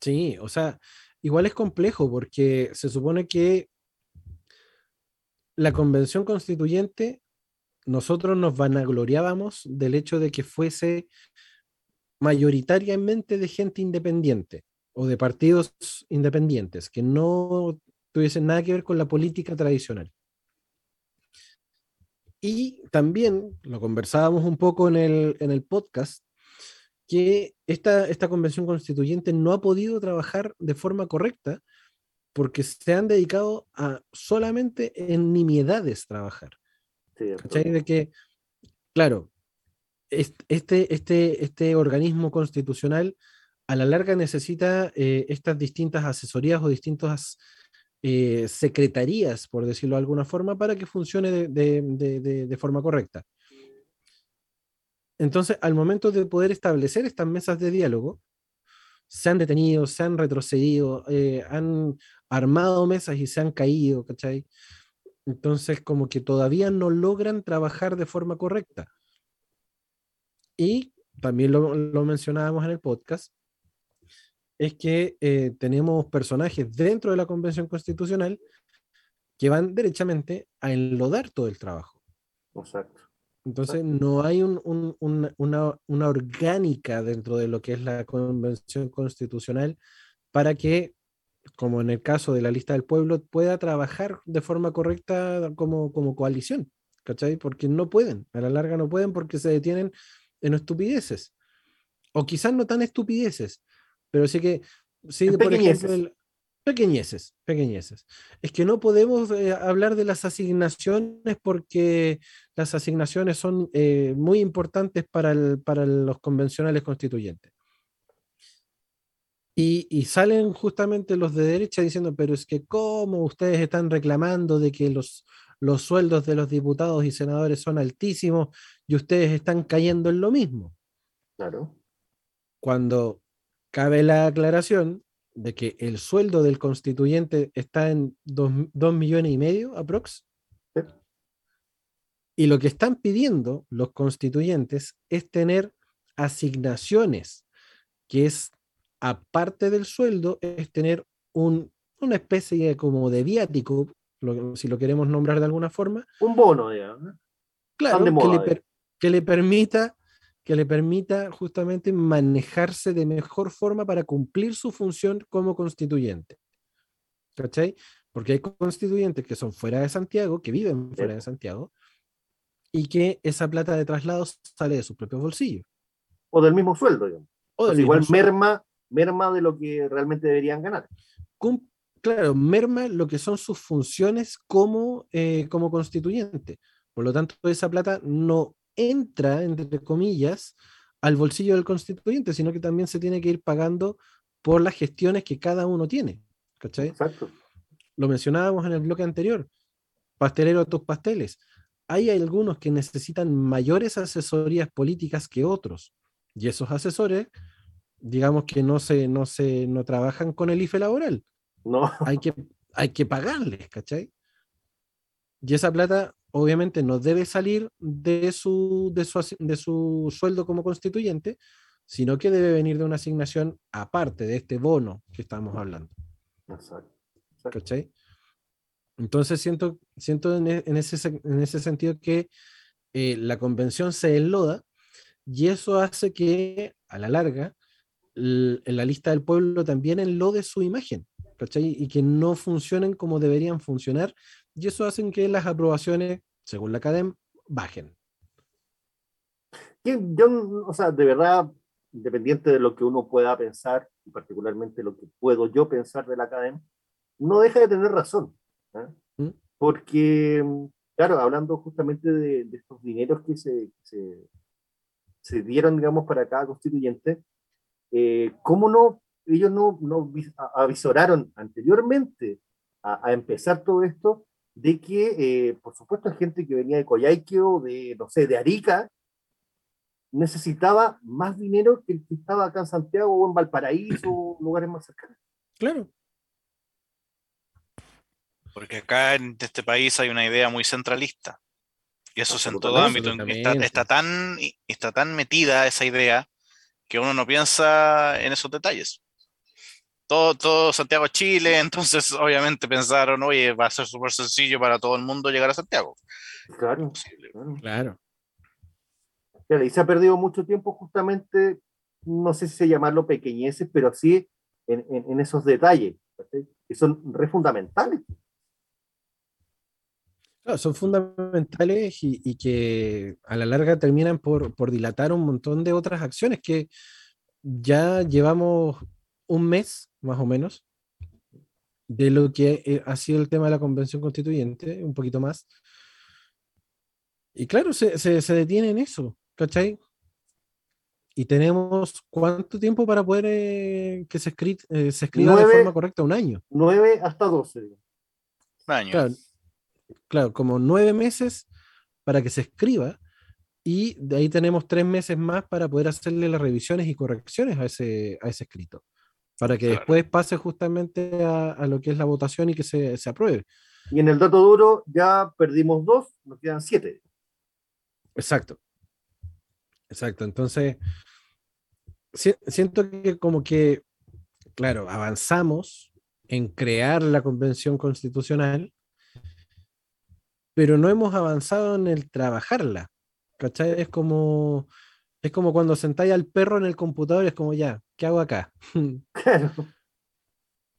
Sí, o sea, igual es complejo porque se supone que la convención constituyente, nosotros nos vanagloriábamos del hecho de que fuese mayoritariamente de gente independiente o de partidos independientes que no tuviesen nada que ver con la política tradicional. Y también lo conversábamos un poco en el, en el podcast, que esta, esta convención constituyente no ha podido trabajar de forma correcta porque se han dedicado a solamente en nimiedades trabajar. De que, claro, este, este, este organismo constitucional a la larga necesita eh, estas distintas asesorías o distintas eh, secretarías, por decirlo de alguna forma, para que funcione de, forma correcta. Entonces, al momento de poder establecer estas mesas de diálogo, se han detenido, se han retrocedido, eh, han armado mesas y se han caído, ¿cachai? Entonces, como que todavía no logran trabajar de forma correcta. Y también lo, mencionábamos en el podcast, es que eh, tenemos personajes dentro de la Convención Constitucional que van derechamente a enlodar todo el trabajo. Exacto. Entonces, no hay una, una, orgánica dentro de lo que es la Convención Constitucional para que, como en el caso de la lista del pueblo, pueda trabajar de forma correcta como, como coalición. ¿Cachai? Porque no pueden, a la larga no pueden porque se detienen en estupideces. O quizás no tan estupideces, pero sí que, sí, por ejemplo, pequeñeces, pequeñeces. Es que no podemos eh, hablar de las asignaciones porque las asignaciones son eh, muy importantes para, para los convencionales constituyentes. Y, y, salen justamente los de derecha diciendo, pero es que cómo ustedes están reclamando de que los, los sueldos de los diputados y senadores son altísimos y ustedes están cayendo en lo mismo. Claro. Cuando cabe la aclaración de que el sueldo del constituyente está en dos, millones y medio, aprox. Y lo que están pidiendo los constituyentes es tener asignaciones, que es, aparte del sueldo, es tener un, una especie de, como de viático, si lo queremos nombrar de alguna forma. Un bono, digamos. Claro, que le, permita que le permita justamente manejarse de mejor forma para cumplir su función como constituyente. ¿Cachai? Porque hay constituyentes que son fuera de Santiago, que viven fuera de Santiago, y que esa plata de traslados sale de sus propios bolsillos. O del mismo sueldo, digamos. O igual merma, merma de lo que realmente deberían ganar claro, merma lo que son sus funciones como, eh, como constituyente. Por lo tanto, esa plata no entra, entre comillas, al bolsillo del constituyente, sino que también se tiene que ir pagando por las gestiones que cada uno tiene. ¿Cachai? Exacto. Lo mencionábamos en el bloque anterior. Pastelero tus pasteles. Hay algunos que necesitan mayores asesorías políticas que otros. Y esos asesores, digamos que no se, no se, no trabajan con el IFE laboral, no. *laughs* Hay que, hay que pagarles, ¿cachai? Y esa plata obviamente no debe salir de su, de su, de su sueldo como constituyente, sino que debe venir de una asignación aparte de este bono que estamos hablando. Exacto. ¿Cachai? Entonces siento, siento en, e, ese, en ese sentido que eh, la convención se enloda y eso hace que a la larga en la lista del pueblo también enlode su imagen. Y que no funcionen como deberían funcionar, y eso hace que las aprobaciones, según la academia, bajen. Yo, o sea, de verdad, independiente de lo que uno pueda pensar, y particularmente lo que puedo yo pensar de la academia, no deja de tener razón. ¿eh? ¿Mm? Porque, claro, hablando justamente de, estos dineros que se, se, dieron, digamos, para cada constituyente, eh, ¿cómo no ellos no, no avisoraron anteriormente a, empezar todo esto de que, eh, por supuesto, hay gente que venía de Coyhaique o de, no sé, de Arica, necesitaba más dinero que el que estaba acá en Santiago o en Valparaíso o lugares más cercanos. Claro. Porque acá en este país hay una idea muy centralista. Y eso es en todo ámbito. Está, tan, está tan metida esa idea que uno no piensa en esos detalles todo, Santiago Chile, *laughs* entonces obviamente pensaron, oye, va a ser súper sencillo para todo el mundo llegar a Santiago. Claro, claro. y se ha perdido mucho tiempo justamente, no sé si se llamarlo pequeñeces, pero sí en, esos detalles, que son re fundamentales. son fundamentales y, que a la larga terminan por, por dilatar un montón de otras acciones que ya llevamos un mes, más o menos, de lo que eh, ha sido el tema de la convención constituyente, un poquito más. Y claro, se, se, detiene en eso, ¿cachai? Y tenemos cuánto tiempo para poder eh, que se, eh, se escriba de forma correcta, un año. Nueve hasta doce. Un año. Claro, claro, como nueve meses para que se escriba y de ahí tenemos tres meses más para poder hacerle las revisiones y correcciones a ese, a ese escrito, para que después pase justamente a, lo que es la votación y que se, se, apruebe. Y en el dato duro ya perdimos dos, nos quedan siete. Exacto. Exacto. Entonces, siento que como que, claro, avanzamos en crear la convención constitucional, pero no hemos avanzado en el trabajarla. ¿Cachai? Es como, es como cuando sentáis al perro en el computador, es como ya, ¿qué hago acá? *laughs*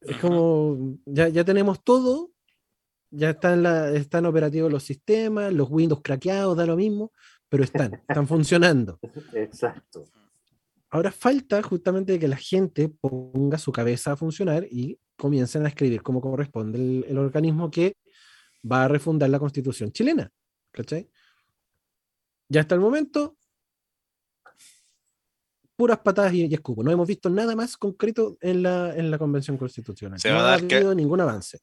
Es como, ya, ya tenemos todo, ya están, la, están operativos los sistemas, los Windows craqueados, da lo mismo, pero están, están *laughs* funcionando. Exacto. Ahora falta justamente que la gente ponga su cabeza a funcionar y comiencen a escribir como corresponde el, el organismo que va a refundar la constitución chilena. ¿Cachai? Ya hasta el momento, puras patadas y, escupo. No hemos visto nada más concreto en la, en la Convención Constitucional. Se no va a dar habido ningún avance.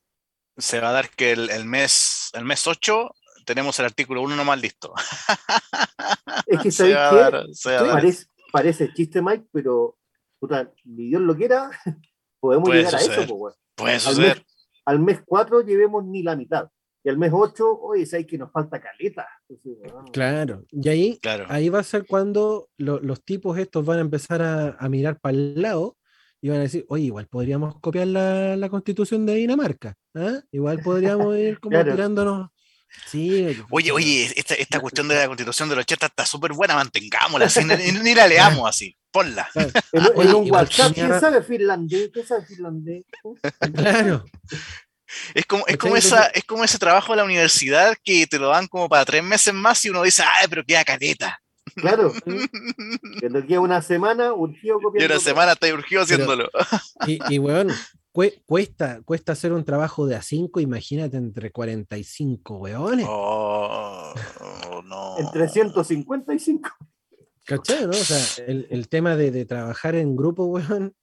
Se va a dar que el, mes, el mes 8 tenemos el artículo 1 nomás listo. Es que *laughs* ¿sabéis qué? Parece, chiste, Mike, pero puta, ni Dios lo quiera, *laughs* podemos llegar a eso. Pues, Puede suceder. al mes 4 llevemos ni la mitad y al mes 8, oye, hay que nos falta caleta. Claro, y ahí, ahí va a ser cuando los tipos estos van a empezar a, mirar para el lado y van a decir, oye, igual podríamos copiar la, constitución de Dinamarca, ¿ah? igual podríamos ir como tirándonos. Sí, oye, oye, esta, esta cuestión de la constitución de los 80 está súper buena, mantengámosla, así, ni, la *laughs* leamos así, ponla. En, un WhatsApp, ¿quién sabe finlandés? ¿Qué sabe finlandés? Claro. Es como, es como, esa, es como ese trabajo de la universidad que te lo dan como para tres meses más y uno dice, ay, pero queda caleta. Claro. *laughs* que te queda una semana urgido copiando. Y una semana está urgido haciéndolo. y, y weón, *laughs* cuesta, cuesta hacer un trabajo de A5, imagínate, entre 45 weones. Oh, no. Entre 155. ¿Cachai, no? O sea, el, el tema de, de, trabajar en grupo, weón,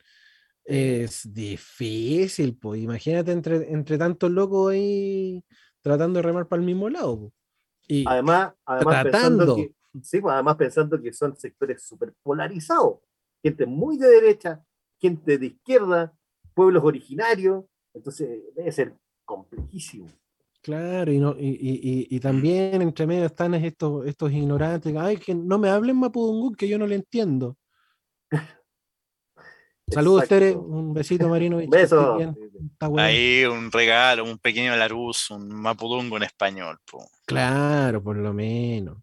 es difícil, pues imagínate entre, entre tantos locos ahí tratando de remar para el mismo lado. Y además, además pensando que, sí, pues, además pensando que son sectores súper polarizados, gente muy de derecha, gente de izquierda, pueblos originarios, entonces debe ser complejísimo. Claro, y, no, y, y, y, también entre medio están estos, estos ignorantes, ay, que no me hablen Mapudungún, que yo no le entiendo. *laughs* Saludos, Tere. Un besito, Marino. Beso. Ahí un regalo, un pequeño Larus, un mapudungo en español. Claro, por lo menos.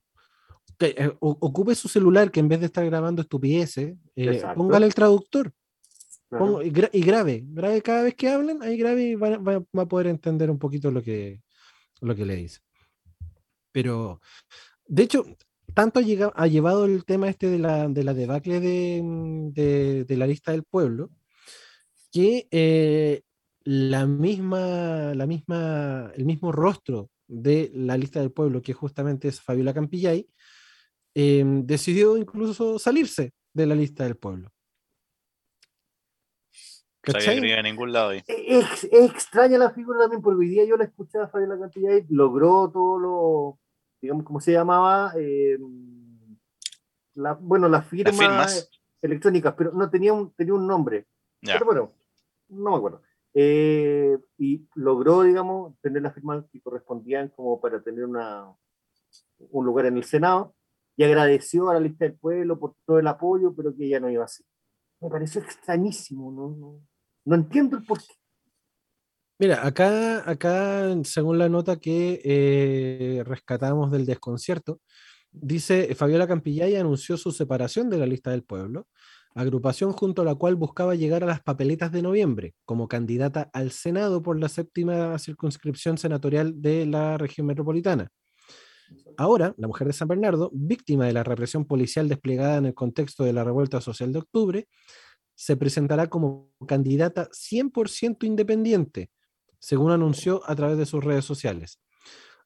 Eh, ocupe su celular que en vez de estar grabando estupideces, eh, póngale el traductor. y, grave, grave cada vez que hablen, ahí grave y va, va, a poder entender un poquito lo que, lo que le dice. Pero, de hecho, tanto ha, llevado el tema este de la, de la debacle de, mm, de, la lista del pueblo, que eh, la misma, la misma, el mismo rostro de la lista del pueblo, que justamente es Fabiola Campillay, em, decidió incluso salirse de la lista del pueblo. ¿Cachai? No en ningún lado Es, es, extraña la figura también, porque hoy día yo la escuché a Fabiola Campillay, logró todo lo digamos, ¿cómo se llamaba? Eh, la, bueno, las firmas, electrónicas, pero no tenía un, tenía un nombre. Pero bueno, no me acuerdo. Eh, y logró, digamos, tener las firmas que correspondían como para tener una, un lugar en el Senado y agradeció a la lista del pueblo por todo el apoyo, pero que ya no iba así. Me pareció extrañísimo, no, no, no entiendo el porqué. Mira, acá, acá, según la nota que eh, rescatamos del desconcierto, dice Fabiola Campillay anunció su separación de la lista del pueblo agrupación junto a la cual buscaba llegar a las papeletas de noviembre como candidata al Senado por la séptima circunscripción senatorial de la región metropolitana. Ahora, la mujer de San Bernardo, víctima de la represión policial desplegada en el contexto de la revuelta social de octubre, se presentará como candidata 100% independiente, según anunció a través de sus redes sociales.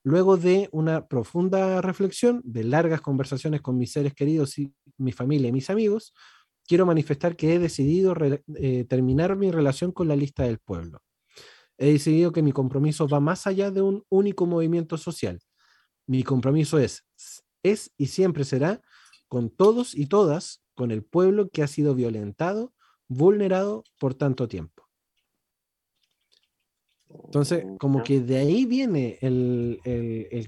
Luego de una profunda reflexión, de largas conversaciones con mis seres queridos y mi familia y mis amigos, quiero manifestar que he decidido eh, terminar mi relación con la lista del pueblo. He decidido que mi compromiso va más allá de un único movimiento social. Mi compromiso es, es y siempre será con todos y todas, con el pueblo que ha sido violentado, vulnerado por tanto tiempo. Entonces, oh, como que de ahí viene el,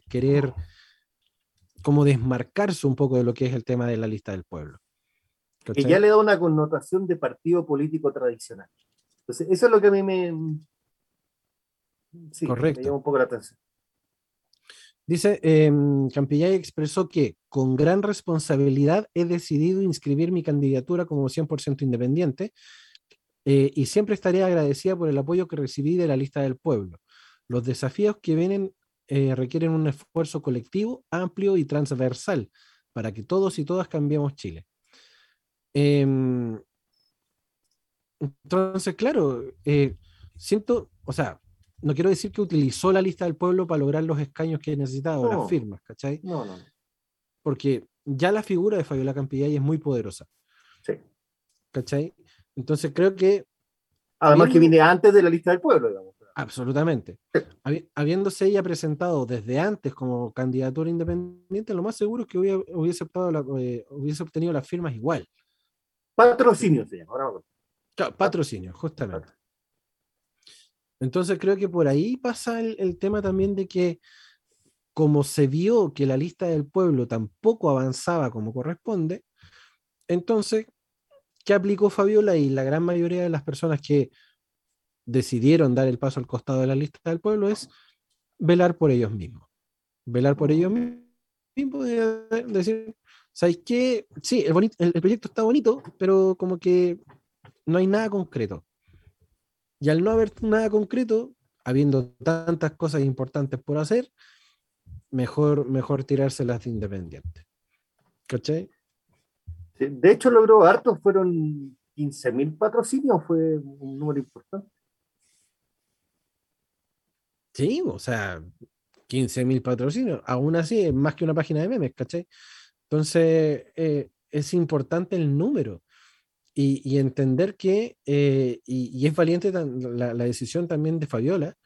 querer como desmarcarse un poco de lo que es el tema de la lista del pueblo. Que ya le da una connotación de partido político tradicional. Entonces, eso es lo que a mí me... Sí, Correcto. me llama un poco la atención. Dice, eh, Campillay expresó que con gran responsabilidad he decidido inscribir mi candidatura como 100% independiente eh, y siempre estaré agradecida por el apoyo que recibí de la lista del pueblo. Los desafíos que vienen eh, requieren un esfuerzo colectivo, amplio y transversal para que todos y todas cambiemos Chile. Em, entonces, claro, eh, siento, o sea, no quiero decir que utilizó la lista del pueblo para lograr los escaños que necesitaba o las firmas, ¿cachai? No, no. Porque ya la figura de Fabiola Campillay es muy poderosa. Sí. ¿Cachai? Entonces creo que. Además que viene antes de la lista del pueblo, digamos. Absolutamente. Habiéndose ella presentado desde antes como candidatura independiente, lo más seguro es que hubiese, eh, hubiese obtenido las firmas igual. Patrocinio se llama. Claro, patrocinio, justamente. Entonces creo que por ahí pasa el, tema también de que como se vio que la lista del pueblo tampoco avanzaba como corresponde, entonces ¿Qué aplicó Fabiola y la gran mayoría de las personas que decidieron dar el paso al costado de la lista del pueblo es velar por ellos mismos. Velar por ellos mismos decir, ¿sabes qué? Sí, el, proyecto está bonito, pero como que no hay nada concreto. Y al no haber nada concreto, habiendo tantas cosas importantes por hacer, mejor, mejor tirárselas de independiente. ¿Cachai? De hecho, logró harto, fueron 15.000 patrocinios, fue un número importante. Sí, o sea, 15.000 patrocinios, aún así es más que una página de memes, ¿cachai? Entonces, eh, es importante el número y, entender que, eh, y, es valiente la, decisión también de Fabiola,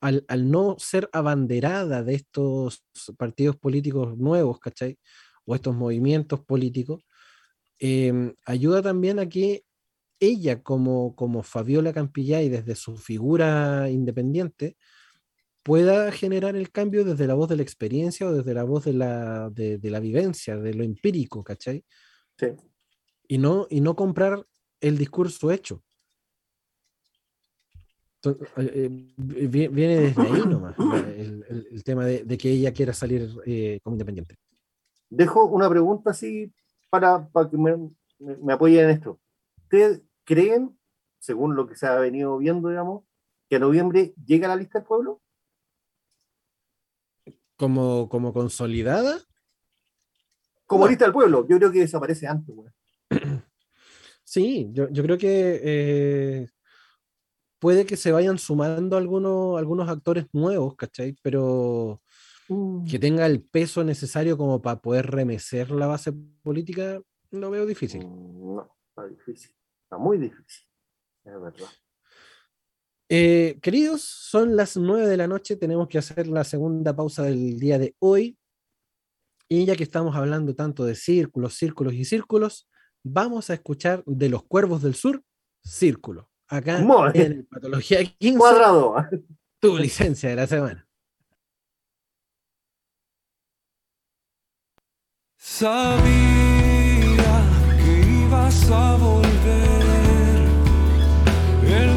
al, al, no ser abanderada de estos partidos políticos nuevos, ¿cachai? O estos movimientos políticos, Em, ayuda también a que ella, como, como Fabiola Campillay, desde su figura independiente, pueda generar el cambio desde la voz de la experiencia o desde la voz de la, de, la vivencia, de lo empírico, ¿cachai? Sí. Y no, y no comprar el discurso hecho. Eh, eh, viene desde ahí nomás el, tema de, que ella quiera salir eh, como independiente. Dejo una pregunta así para, que me, apoyen en esto. ¿Ustedes creen, según lo que se ha venido viendo, digamos, que a noviembre llega la lista del pueblo? ¿Como, como consolidada? Como lista del pueblo, yo creo que desaparece antes, *clears throat* Sí, yo, creo que eh, puede que se vayan sumando algunos, algunos actores nuevos, ¿cachai? Pero Mm. que tenga el peso necesario como para poder remecer la base política, lo veo difícil. Mm, no, está difícil. Está muy difícil. Es verdad. Eh, queridos, son las nueve de la noche, tenemos que hacer la segunda pausa del día de hoy. Y ya que estamos hablando tanto de círculos, círculos y círculos, vamos a escuchar de los cuervos del sur, círculo. Acá en Patología 15, Cuadrado. tu licencia de la semana. Sabía que ibas a volver, el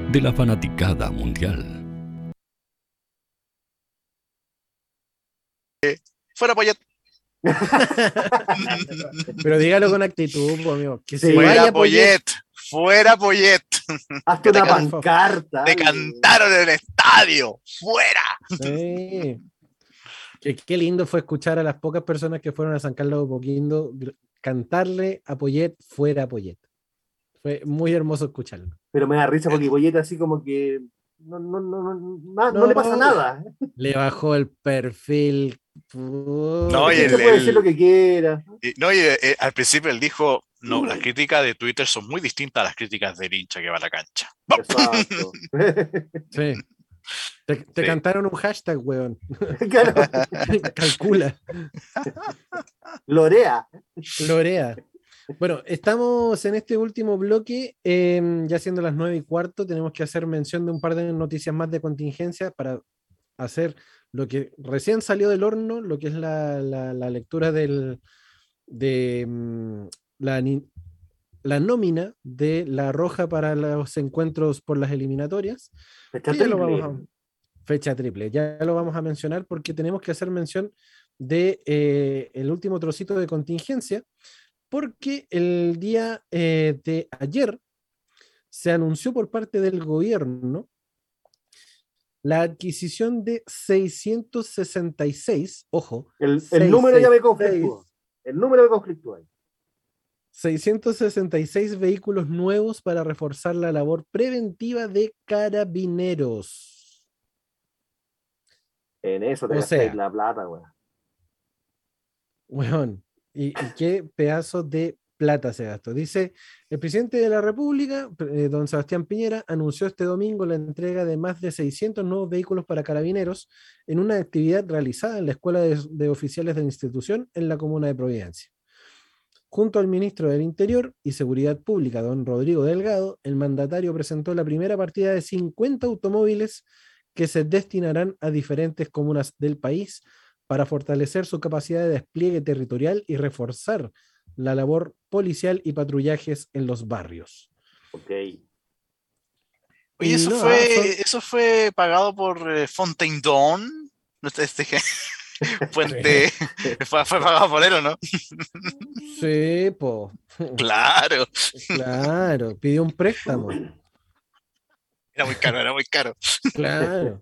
de la fanaticada mundial. fuera Poyet. *laughs* Pero dígalo con actitud, amigo. Que se fuera Poyet. Fuera Poyet. Hazte una pancarta. Te cantaron en el estadio. Fuera. Sí. Qué, lindo fue escuchar a las pocas personas que fueron a San Carlos de Poquindo cantarle a Poyet fuera Poyet. Fue muy hermoso escucharlo. Pero me da risa porque Boyeta así como que no, no, no, no, le pasa nada. Le bajó el perfil. No, y él, puede decir lo que quiera. no, y eh, al principio él dijo, no, las críticas de Twitter son muy distintas a las críticas del hincha que va a la cancha. Exacto. *laughs* sí. Te, cantaron un hashtag, weón. *laughs* *laughs* Calcula. Lorea. Lorea. Bueno, estamos en este último bloque, em, ya siendo las nueve y cuarto, tenemos que hacer mención de un par de noticias más de contingencia para hacer lo que recién salió del horno, lo que es la, lectura del, de mm, la, la, nómina de la roja para los encuentros por las eliminatorias. Fecha triple. Lo fecha triple, ya lo vamos a mencionar porque tenemos que hacer mención de eh, el último trocito de contingencia porque el día eh, de ayer se anunció por parte del gobierno la adquisición de 666, ojo. El, número ya me conflictúa. El número me conflictúa. 666 vehículos nuevos para reforzar la labor preventiva de carabineros. En eso te o la plata, weón. Weón, y, qué pedazo de plata se gastó. Dice, el presidente de la República, eh, don Sebastián Piñera, anunció este domingo la entrega de más de 600 nuevos vehículos para carabineros en una actividad realizada en la Escuela de, Oficiales de la institución en la Comuna de Providencia. Junto al ministro del Interior y Seguridad Pública, don Rodrigo Delgado, el mandatario presentó la primera partida de 50 automóviles que se destinarán a diferentes comunas del país para fortalecer su capacidad de despliegue territorial y reforzar la labor policial y patrullajes en los barrios. Ok. Oye, eso, fue, eso fue pagado por eh, Fontaine Dawn. Este, *laughs* Fuente. fue, pagado por él, ¿o no? Sí, po. Claro. Claro, pidió un préstamo. Era muy caro, era muy caro. Claro.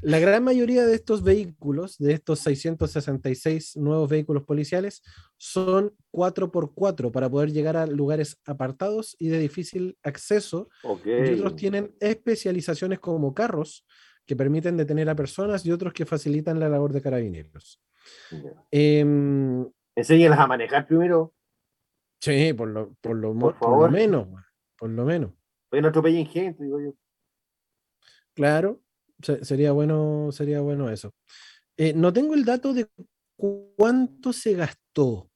La gran mayoría de estos vehículos, de estos 666 nuevos vehículos policiales, son 4x4 para poder llegar a lugares apartados y de difícil acceso. Y otros tienen especializaciones como carros que permiten detener a personas y otros que facilitan la labor de carabineros. Eh, a manejar primero. Sí, por lo, por lo, por menos. Por lo menos. no atropellen gente, digo yo. Claro, sería bueno, sería bueno eso. Eh, no tengo el dato de cuánto se gastó,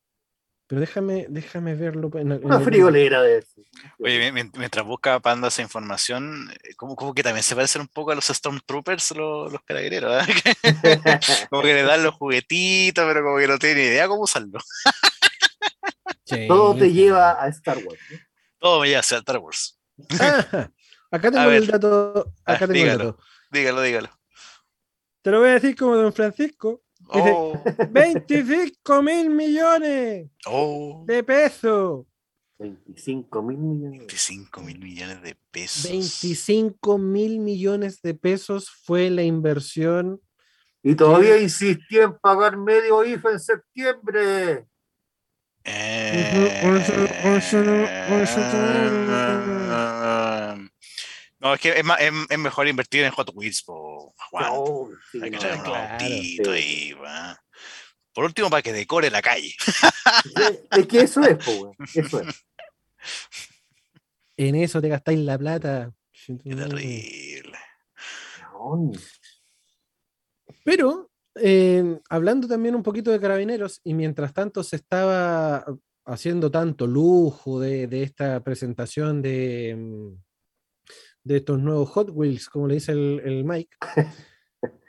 Pero déjame, déjame verlo. En, Una friolera de eso. Oye, mientras busca Panda esa información, eh, como, como que también se parecen un poco a los Stormtroopers, los, los carabineros, ¿eh? *laughs* como que le dan los juguetitos, pero como que no tienen idea cómo usarlo. *laughs* Todo te lleva a Star Wars. Todo me lleva a Star Wars. acá *laughs* tengo el dato. Acá ah, tengo dígalo, el dato. Dígalo, dígalo. Te lo voy a decir como don Francisco. Oh. 25 mil millones oh. de pesos. 25 mil millones. 25 mil millones de pesos. 25 mil millones de pesos fue la inversión. Y todavía insistió en pagar medio IFE en septiembre. No, es que es, más, es, mejor invertir en Hot Wheels, po, no, sí, Hay que no, claro, sí. ahí, va. Por último, para que decore la calle. es que eso es, po, eso es. En eso te gastáis la plata. Qué terrible. Pero eh, hablando también un poquito de carabineros, y mientras tanto se estaba haciendo tanto lujo de, esta presentación de, mm, de, estos nuevos Hot Wheels, como le dice el, Mike, *laughs*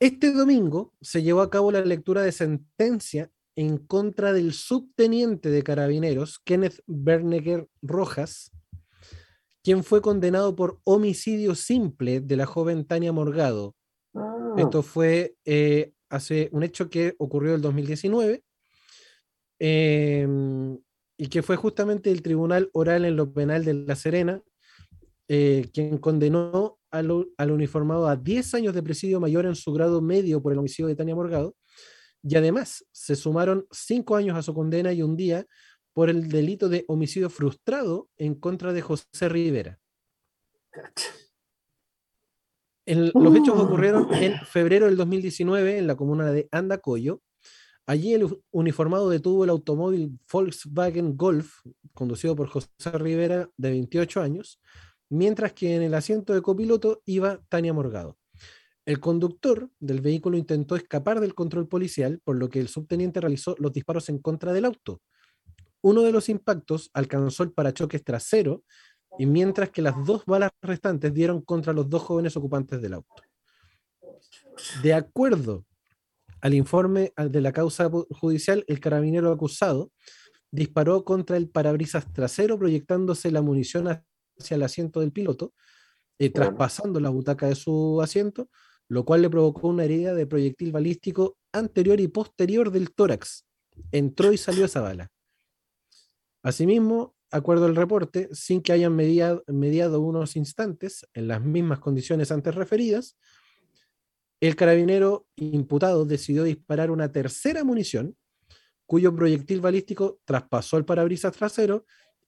este domingo se llevó a cabo la lectura de sentencia en contra del subteniente de carabineros, Kenneth Berneger Rojas, quien fue condenado por homicidio simple de la joven Tania Morgado, Ah. Esto fue eh, hace un hecho que ocurrió el 2019 em, y que fue justamente el Tribunal Oral en lo Penal de La Serena eh, quien condenó al, al, uniformado a 10 años de presidio mayor en su grado medio por el homicidio de Tania Morgado y además se sumaron 5 años a su condena y un día por el delito de homicidio frustrado en contra de José Rivera. Los hechos ocurrieron en febrero del 2019 en la comuna de Andacoyo. Allí el uniformado detuvo el automóvil Volkswagen Golf, conducido por José Rivera, de 28 años, mientras que en el asiento de copiloto iba Tania Morgado. El conductor del vehículo intentó escapar del control policial, por lo que el subteniente realizó los disparos en contra del auto. Uno de los impactos alcanzó el parachoques trasero y mientras que las dos balas restantes dieron contra los dos jóvenes ocupantes del auto. De acuerdo al informe de la causa judicial, el carabinero acusado disparó contra el parabrisas trasero proyectándose la munición hacia el asiento del piloto, eh, traspasando la butaca de su asiento, lo cual le provocó una herida de proyectil balístico anterior y posterior del tórax. Entró y salió esa bala. Asimismo, acuerdo al reporte, sin que hayan mediado, mediado, unos instantes en las mismas condiciones antes referidas, el carabinero imputado decidió disparar una tercera munición, cuyo proyectil balístico traspasó el parabrisas trasero,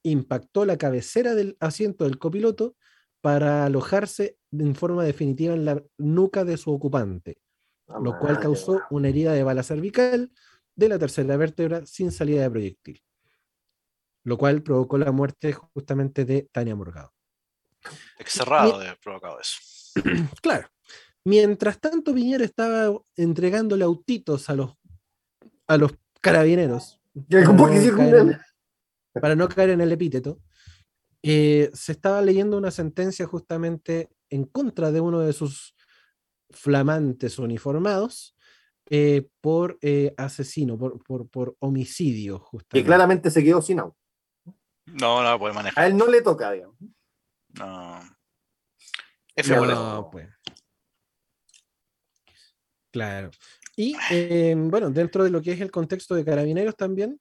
impactó la cabecera del asiento del copiloto para alojarse en forma definitiva en la nuca de su ocupante, lo cual causó una herida de bala cervical de la tercera vértebra sin salida de proyectil lo cual provocó la muerte justamente de Tania Morgado. Excerrado de provocado eso. *clears throat* claro. Mientras tanto, Piñera estaba entregándole autitos a los, a los carabineros. Para no, caer en, el epíteto. Eh, se estaba leyendo una sentencia justamente en contra de uno de sus flamantes uniformados eh, por eh, asesino, por, por, por homicidio. Justamente. Y claramente se quedó sin auto. No, no puede manejar. A él no le toca, digamos. No. no, pues. Claro. Y bueno, dentro de lo que es el contexto de carabineros también,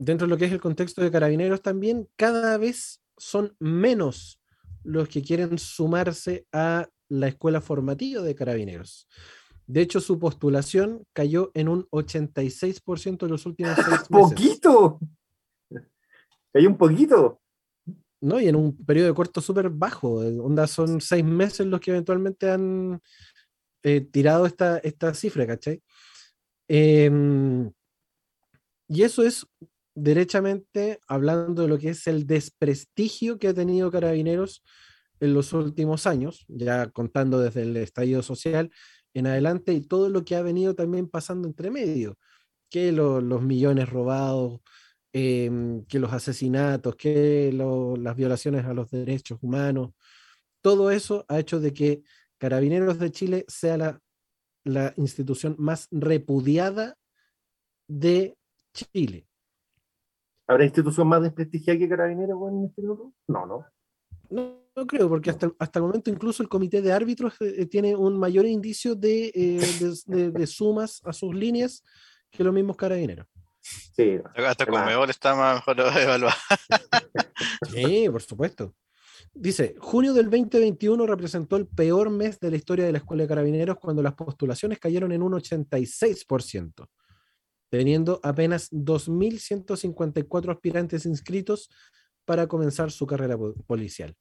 dentro de lo que es el contexto de carabineros también, cada vez son menos los que quieren sumarse a la escuela formativa de carabineros. De hecho, su postulación cayó en un 86% en los últimos *laughs* seis meses. ¡Poquito! Cayó un poquito. No, y en un periodo de corto súper bajo. Onda, son seis meses los que eventualmente han eh, tirado esta, esta cifra, ¿cachai? Em, y eso es derechamente hablando de lo que es el desprestigio que ha tenido Carabineros en los últimos años, ya contando desde el estallido social en adelante y todo lo que ha venido también pasando entre medio, que los millones robados, em, que los asesinatos, que las violaciones a los derechos humanos, todo eso ha hecho de que Carabineros de Chile sea la, la institución más repudiada de Chile. ¿Habrá institución más desprestigiada que Carabineros en este grupo? No, no. No, creo, porque hasta, hasta el momento incluso el comité de árbitros eh, tiene un mayor indicio de, eh, de, sumas a sus líneas que los mismos carabineros. Sí. Hasta Conmebol está mejor *laughs* evaluado. sí, por supuesto. Dice, junio del 2021 representó el peor mes de la historia de la Escuela de Carabineros cuando las postulaciones cayeron en un 86%, teniendo apenas 2.154 aspirantes inscritos para comenzar su carrera policial.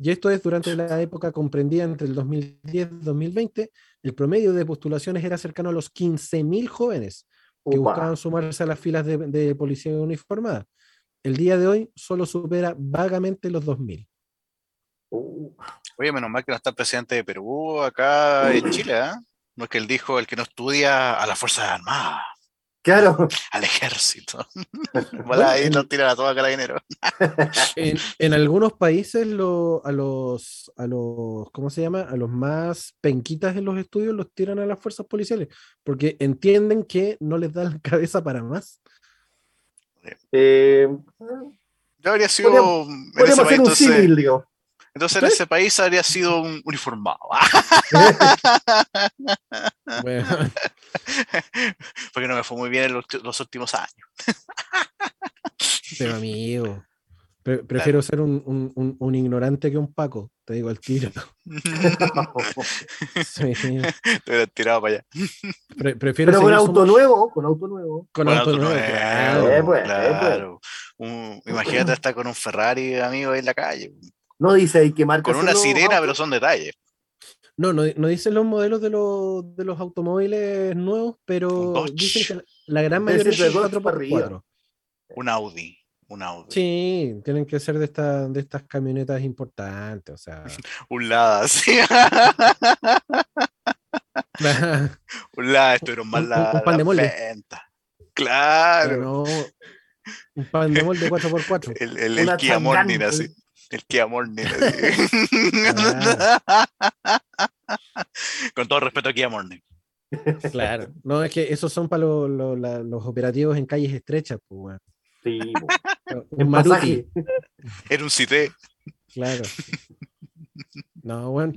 Y esto es durante la época comprendida entre el 2010 y 2020, el promedio de postulaciones era cercano a los 15.000 jóvenes que buscaban sumarse a las filas de, policía uniformada. El día de hoy solo supera vagamente los 2.000. Uh. Oye, menos mal que no está el presidente de Perú acá en Chile, ¿eh? No es que él dijo el que no estudia a las Fuerzas Armadas. Claro. *laughs* Al ejército. *laughs* bueno, ahí lo tiran a todo carabinero. *laughs* en, en algunos países lo, a los a los ¿cómo se llama? a los más penquitas en los estudios los tiran a las fuerzas policiales porque entienden que no les dan cabeza para más. Eh, Yo habría sido podríamos, hacer un símil, digo. Entonces en ese país habría sido un uniformado. *laughs* *laughs* Porque no me fue muy bien en los, últimos años. *laughs* Pero amigo, prefiero ser un, ignorante que un Paco, te digo al tiro. sí. Te tirado para allá. prefiero Pero con auto nuevo, con auto nuevo. Con, auto, nuevo, claro. Eh, pues, eh, pues. imagínate estar con un Ferrari, amigo, ahí en la calle. No dice ahí que marca. Con una sirena, pero son detalles. No, no, no dicen los modelos de los, de los automóviles nuevos, pero dicen que la gran mayoría es 4x4. Un Audi. Un Audi. Sí, tienen que ser de, esta, de estas camionetas importantes, o sea. *laughs* un Lada, sí. *laughs* un Lada, estuvieron más la, un, pan de molde. Claro. un pan de molde 4x4. El, el, el Kia Morning, así. El Kia Morning. *laughs* Con todo respeto a Kia Morning. Claro, no, es que esos son para los operativos en calles estrechas, pues, Sí, un *laughs* Maruti. Era un cité. Claro. No, bueno.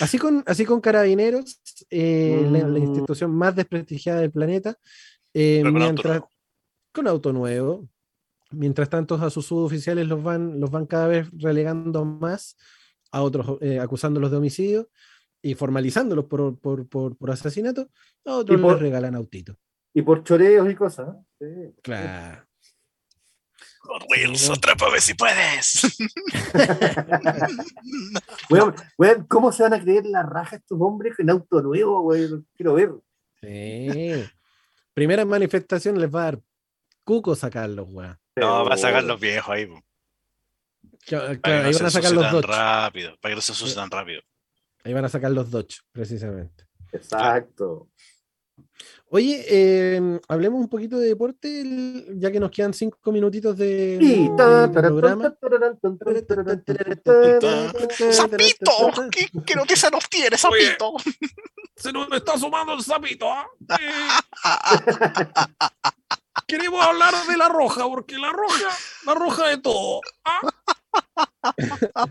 Así con, así con Carabineros, eh, la, mm. institución más desprestigiada del planeta, eh, mientras, con auto nuevo, Mientras tanto, a sus suboficiales los van, los van cada vez relegando más, a otros eh, acusándolos de homicidio y formalizándolos por, por, por, por asesinato, a otros les regalan autito. Y por choreos y cosas. Sí. Claro. Hot Wheels, ver si puedes. *laughs* ¿cómo se van a creer la raja estos hombres en auto nuevo, güey? Quiero ver. Sí. Primera manifestación les va a dar cuco sacarlos, güey. No, va a sacar los viejos ahí. Claro, ahí van a sacar los Dodge. rápido, para que no se asusten tan rápido. Ahí van a sacar los Dodge, precisamente. Exacto. Oye, eh, hablemos un poquito de deporte, ya que nos quedan cinco minutitos de, sí. de programa. ¡Sapito! ¿Qué, ¿Qué noticia nos tiene, Sapito? se nos está sumando el Sapito. Queremos hablar de la roja, porque la roja, la roja de todo. ¿ah? *laughs*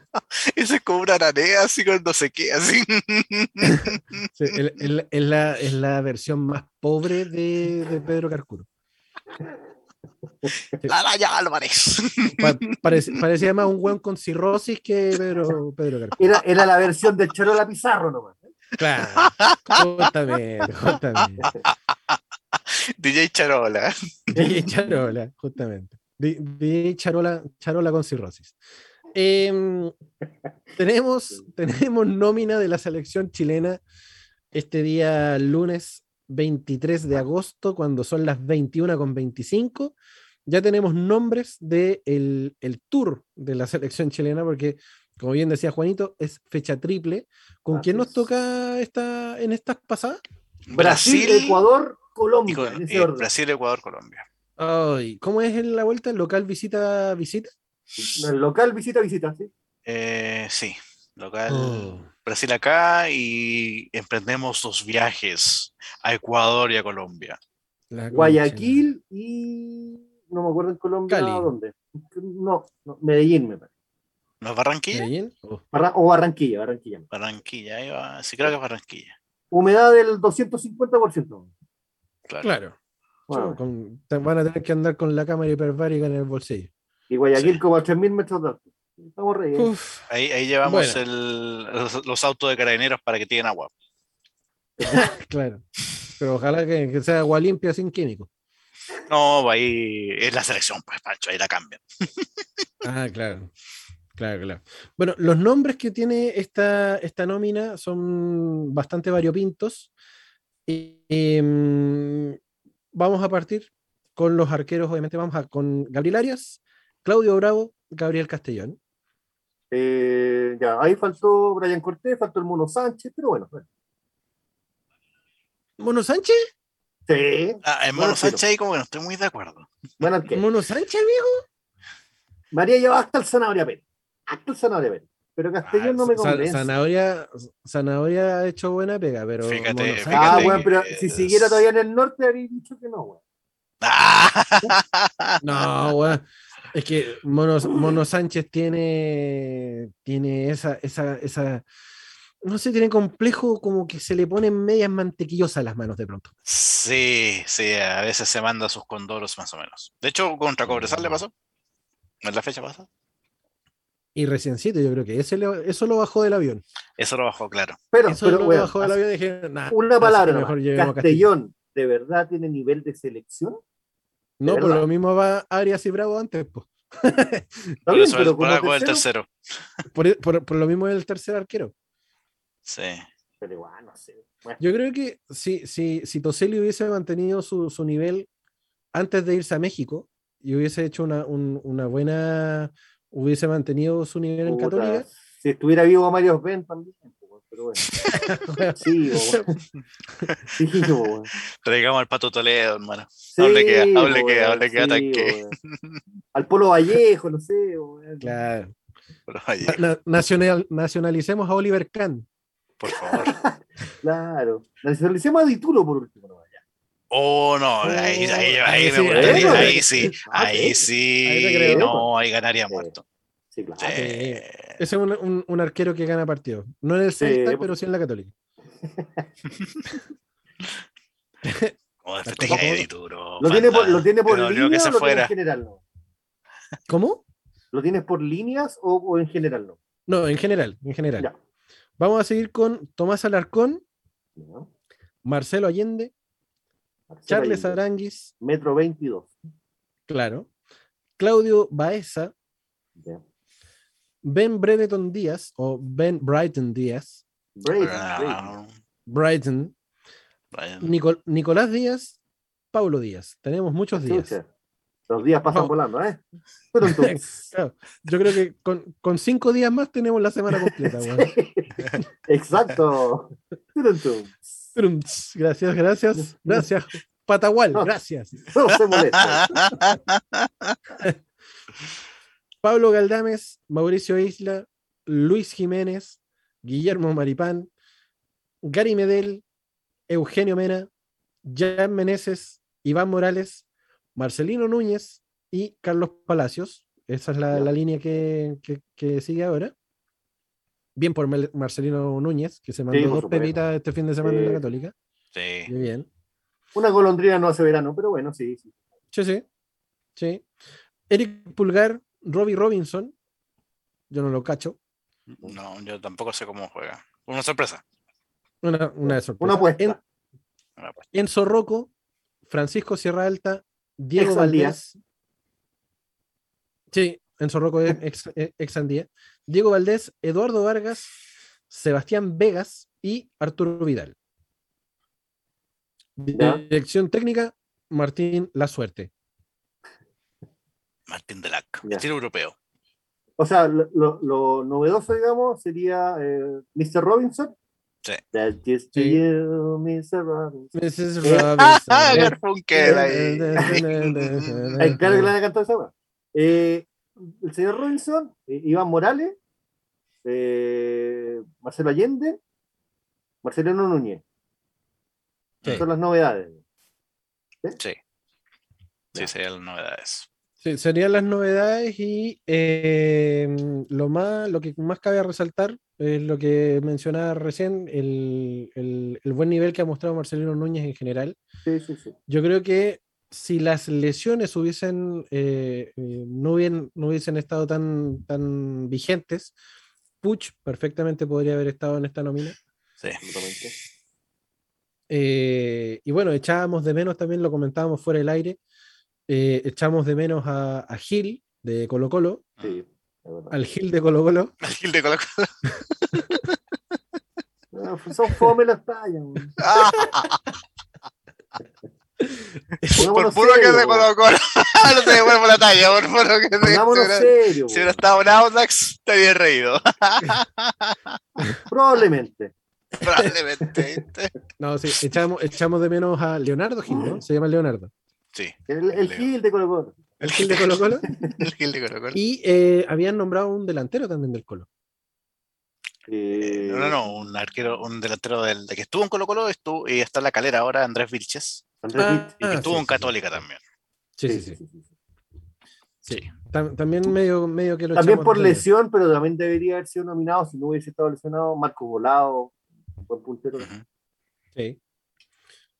Ese es como una aranea así cuando se queda así. es, la, es, la, versión más pobre de, de Pedro Carcuro. La Laya Álvarez. parecía más un weón con cirrosis que Pedro, Pedro Carcuro. Era, era la versión de Charola Pizarro nomás. ¿eh? Claro, justamente, justamente. DJ Charola. *laughs* DJ Charola, justamente. DJ Charola, Charola con cirrosis. Em, tenemos, tenemos nómina de la selección chilena este día lunes 23 de agosto, cuando son las 21 con 25. Ya tenemos nombres del de el tour de la selección chilena, porque como bien decía Juanito, es fecha triple. ¿Con quién nos toca esta, en estas pasadas? Brasil, Ecuador, Colombia. Brasil, Ecuador, Colombia. Ay, ¿Cómo es en la vuelta? ¿El local visita visita? El local visita visita, sí. Eh, sí, local oh. Brasil acá y emprendemos dos viajes a Ecuador y a Colombia. Guayaquil y no me acuerdo en Colombia dónde. No, no, Medellín me parece. ¿No es Barranquilla? ¿Medellín? o Barranquilla, Barranquilla. Barranquilla, ahí va. Sí, creo que es Barranquilla. Humedad del 250%. Claro. van a tener que andar con la cámara hiperbárica en el bolsillo. Y Guayaquil como a 3.000 metros de alto. Estamos Ahí, ahí llevamos el, los, autos de carabineros para que tienen agua. *laughs* claro. Pero ojalá que, sea agua limpia sin químicos. No, ahí es la selección, pues, Pancho, ahí la cambian. *laughs* ah, claro. Claro, claro. Bueno, los nombres que tiene esta, esta nómina son bastante variopintos. Y, em, vamos a partir con los arqueros, obviamente vamos a con Gabriel Arias, Claudio Bravo, Gabriel Castellón. Eh, ya, ahí faltó Brian Cortés, faltó el Mono Sánchez, pero bueno. ¿Mono Sánchez? Sí. Ah, el Mono Sánchez ahí como que no estoy muy de acuerdo. Bueno, ¿Mono Sánchez, amigo? María lleva hasta el Zanahoria Pérez. Hasta el Zanahoria Pérez. Pero Castellón ah, no me convence. Zanahoria, Zanahoria ha hecho buena pega, pero. Fíjate, fíjate ah, bueno, pero si siguiera todavía en el norte, habría dicho que no, weón. *laughs* no, weón. Es que Mono, Mono, Sánchez tiene, tiene esa, esa, esa, no sé, tiene complejo como que se le ponen medias mantequillosas las manos de pronto. Sí, sí, a veces se manda sus condoros más o menos. De hecho, contra Cobresal le pasó. ¿No es la fecha pasada? Y reciencito, yo creo que ese eso lo bajó del avión. Eso lo bajó, claro. Pero, eso lo bajó del avión y dije, una palabra, Castellón, ¿de verdad tiene nivel de selección? No, por lo mismo va Arias y Bravo antes, pues. *laughs* por eso es el tercero. Por, lo mismo es el tercer arquero. Sí. Pero igual, no sé. Yo creo que si, si, si Toselli hubiese mantenido su, su, nivel antes de irse a México y hubiese hecho una, una buena, hubiese mantenido su nivel en Católica. Si estuviera vivo Mario Ben también pero bueno. *laughs* sí, sí Traigamos al Pato Toledo, hermano. hable que, hable que, hable que ataque. Al Polo Vallejo, no sé. Claro. nacional, nacionalicemos a Oliver Kahn. Por favor. *laughs* claro. Nacionalicemos a Ditulo por último. Oh, no, ahí, ahí, ahí, me gustaría, ahí sí, ahí sí, no, ahí ganaría muerto. Sí, claro. Ese es un, un, arquero que gana partidos. No en el Celta, sí. pero sí en la Católica. *laughs* Como de duro. ¿Lo tiene por, ¿Lo tiene por línea que se o lo fuera. en general no? ¿Cómo? ¿Lo tienes por líneas o, o, en general no? No, en general, en general. Ya. Vamos a seguir con Tomás Alarcón, no. Marcelo Allende, Charles. Aranguis. Metro 22. Claro. Claudio Baeza. Ya. Ben Breneton Díaz o Ben Brighton Díaz. Brighton. Brighton. Nicolás Díaz, Paulo Díaz. Tenemos muchos días. Los días pasan volando, ¿eh? *laughs* yo creo que con, cinco días más tenemos la semana completa. *laughs* Exacto. Gracias, gracias. *laughs* Gracias. Patagual, gracias. *laughs* No se molesta. *laughs* Pablo Galdames, Mauricio Isla, Luis Jiménez, Guillermo Maripán, Gary Medel, Eugenio Mena, Jan Meneses, Iván Morales, Marcelino Núñez y Carlos Palacios. Esa es la, línea que, sigue ahora. Bien por Marcelino Núñez, que se mandó dos pepitas este fin de semana en la Católica. Sí. Muy bien. Una golondrina no hace verano, pero bueno, sí, sí. Sí, sí. sí. Eric Pulgar, Robbie Robinson, yo no lo cacho. No, yo tampoco sé cómo juega. Una sorpresa. Una, una sorpresa. Una apuesta. En, Enzo Rocco, Francisco Sierra Alta, Diego Valdés. Sí, Enzo Rocco es ex, ex Andía. Diego Valdés, Eduardo Vargas, Sebastián Vegas y Arturo Vidal. Dirección técnica, Martín La Suerte. Martín Delac, estilo europeo. O sea, lo, lo, lo novedoso, digamos, sería eh, Mr. Robinson. Sí. That is to you, Mr. Robinson. Mrs. *laughs* Eh, Robinson. *laughs* Garfunkel ahí. *laughs* Claro que le han cantado esa. Eh, el señor Robinson, eh, Iván Morales, eh, Marcelo Allende, Marcelino Núñez. Sí. Son las novedades. Sí. Sí, serían las novedades. Sí, serían las novedades y eh, lo, más, lo que más cabe resaltar es lo que mencionaba recién, el, el- el buen nivel que ha mostrado Marcelino Núñez en general. Sí, sí, sí. Yo creo que si las lesiones hubiesen, eh, eh, no, hubien- no hubiesen estado tan, tan vigentes, Puch perfectamente podría haber estado en esta nómina. Sí. Absolutamente. Eh, y bueno, echábamos de menos, también lo comentábamos fuera del aire, eh, echamos de menos a, a Gil de Colo Colo, Sí, al Gil de Colo Colo. Gil de Colo Colo. *laughs* Son fome las tallas. *laughs* Por puro que es serios, de Colo Colo. *laughs* no te devuelvo la talla, por puro que es de Pongámonos serios. Si hubiera estado en Audax, te había reído. *laughs* Probablemente. Probablemente. No, sí, echamos, echamos de menos a Leonardo Gil, ¿no? Se llama Leonardo. Sí, El, el. Gil de Colo Colo. El Gil de Colo Colo. *laughs* el Gil de Colo Colo. Y eh, habían nombrado un delantero también del Colo. Eh, No, no, no, un arquero, un delantero del, de que estuvo en Colo Colo estuvo, y está en la calera ahora, Andrés Vilches, Andrés Ah, y que estuvo sí, en sí, Católica también. Sí, sí, sí. sí. Tam- también medio, medio que lo También por lesión, pero también debería haber sido nominado si no hubiese estado lesionado. Marco Volado, buen puntero. Sí.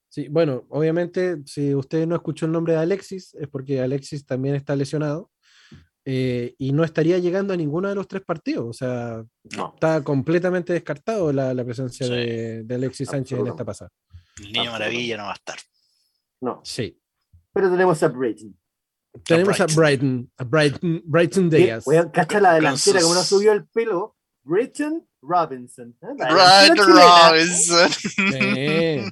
Sí, bueno, obviamente, si usted no escuchó el nombre de Alexis, es porque Alexis también está lesionado eh, y no estaría llegando a ninguno de los tres partidos. O sea, No. está completamente descartado la, la presencia Sí. de, de Alexis Sánchez en esta pasada. El niño maravilla no va a estar. No, Sí. pero tenemos a Brighton. Tenemos a Brighton. Brighton, a Brighton, Brighton Díaz. weón, cacha la delantera, como no subió el pelo. Brighton Robinson. ¿eh? Chilena. Robinson. Sí.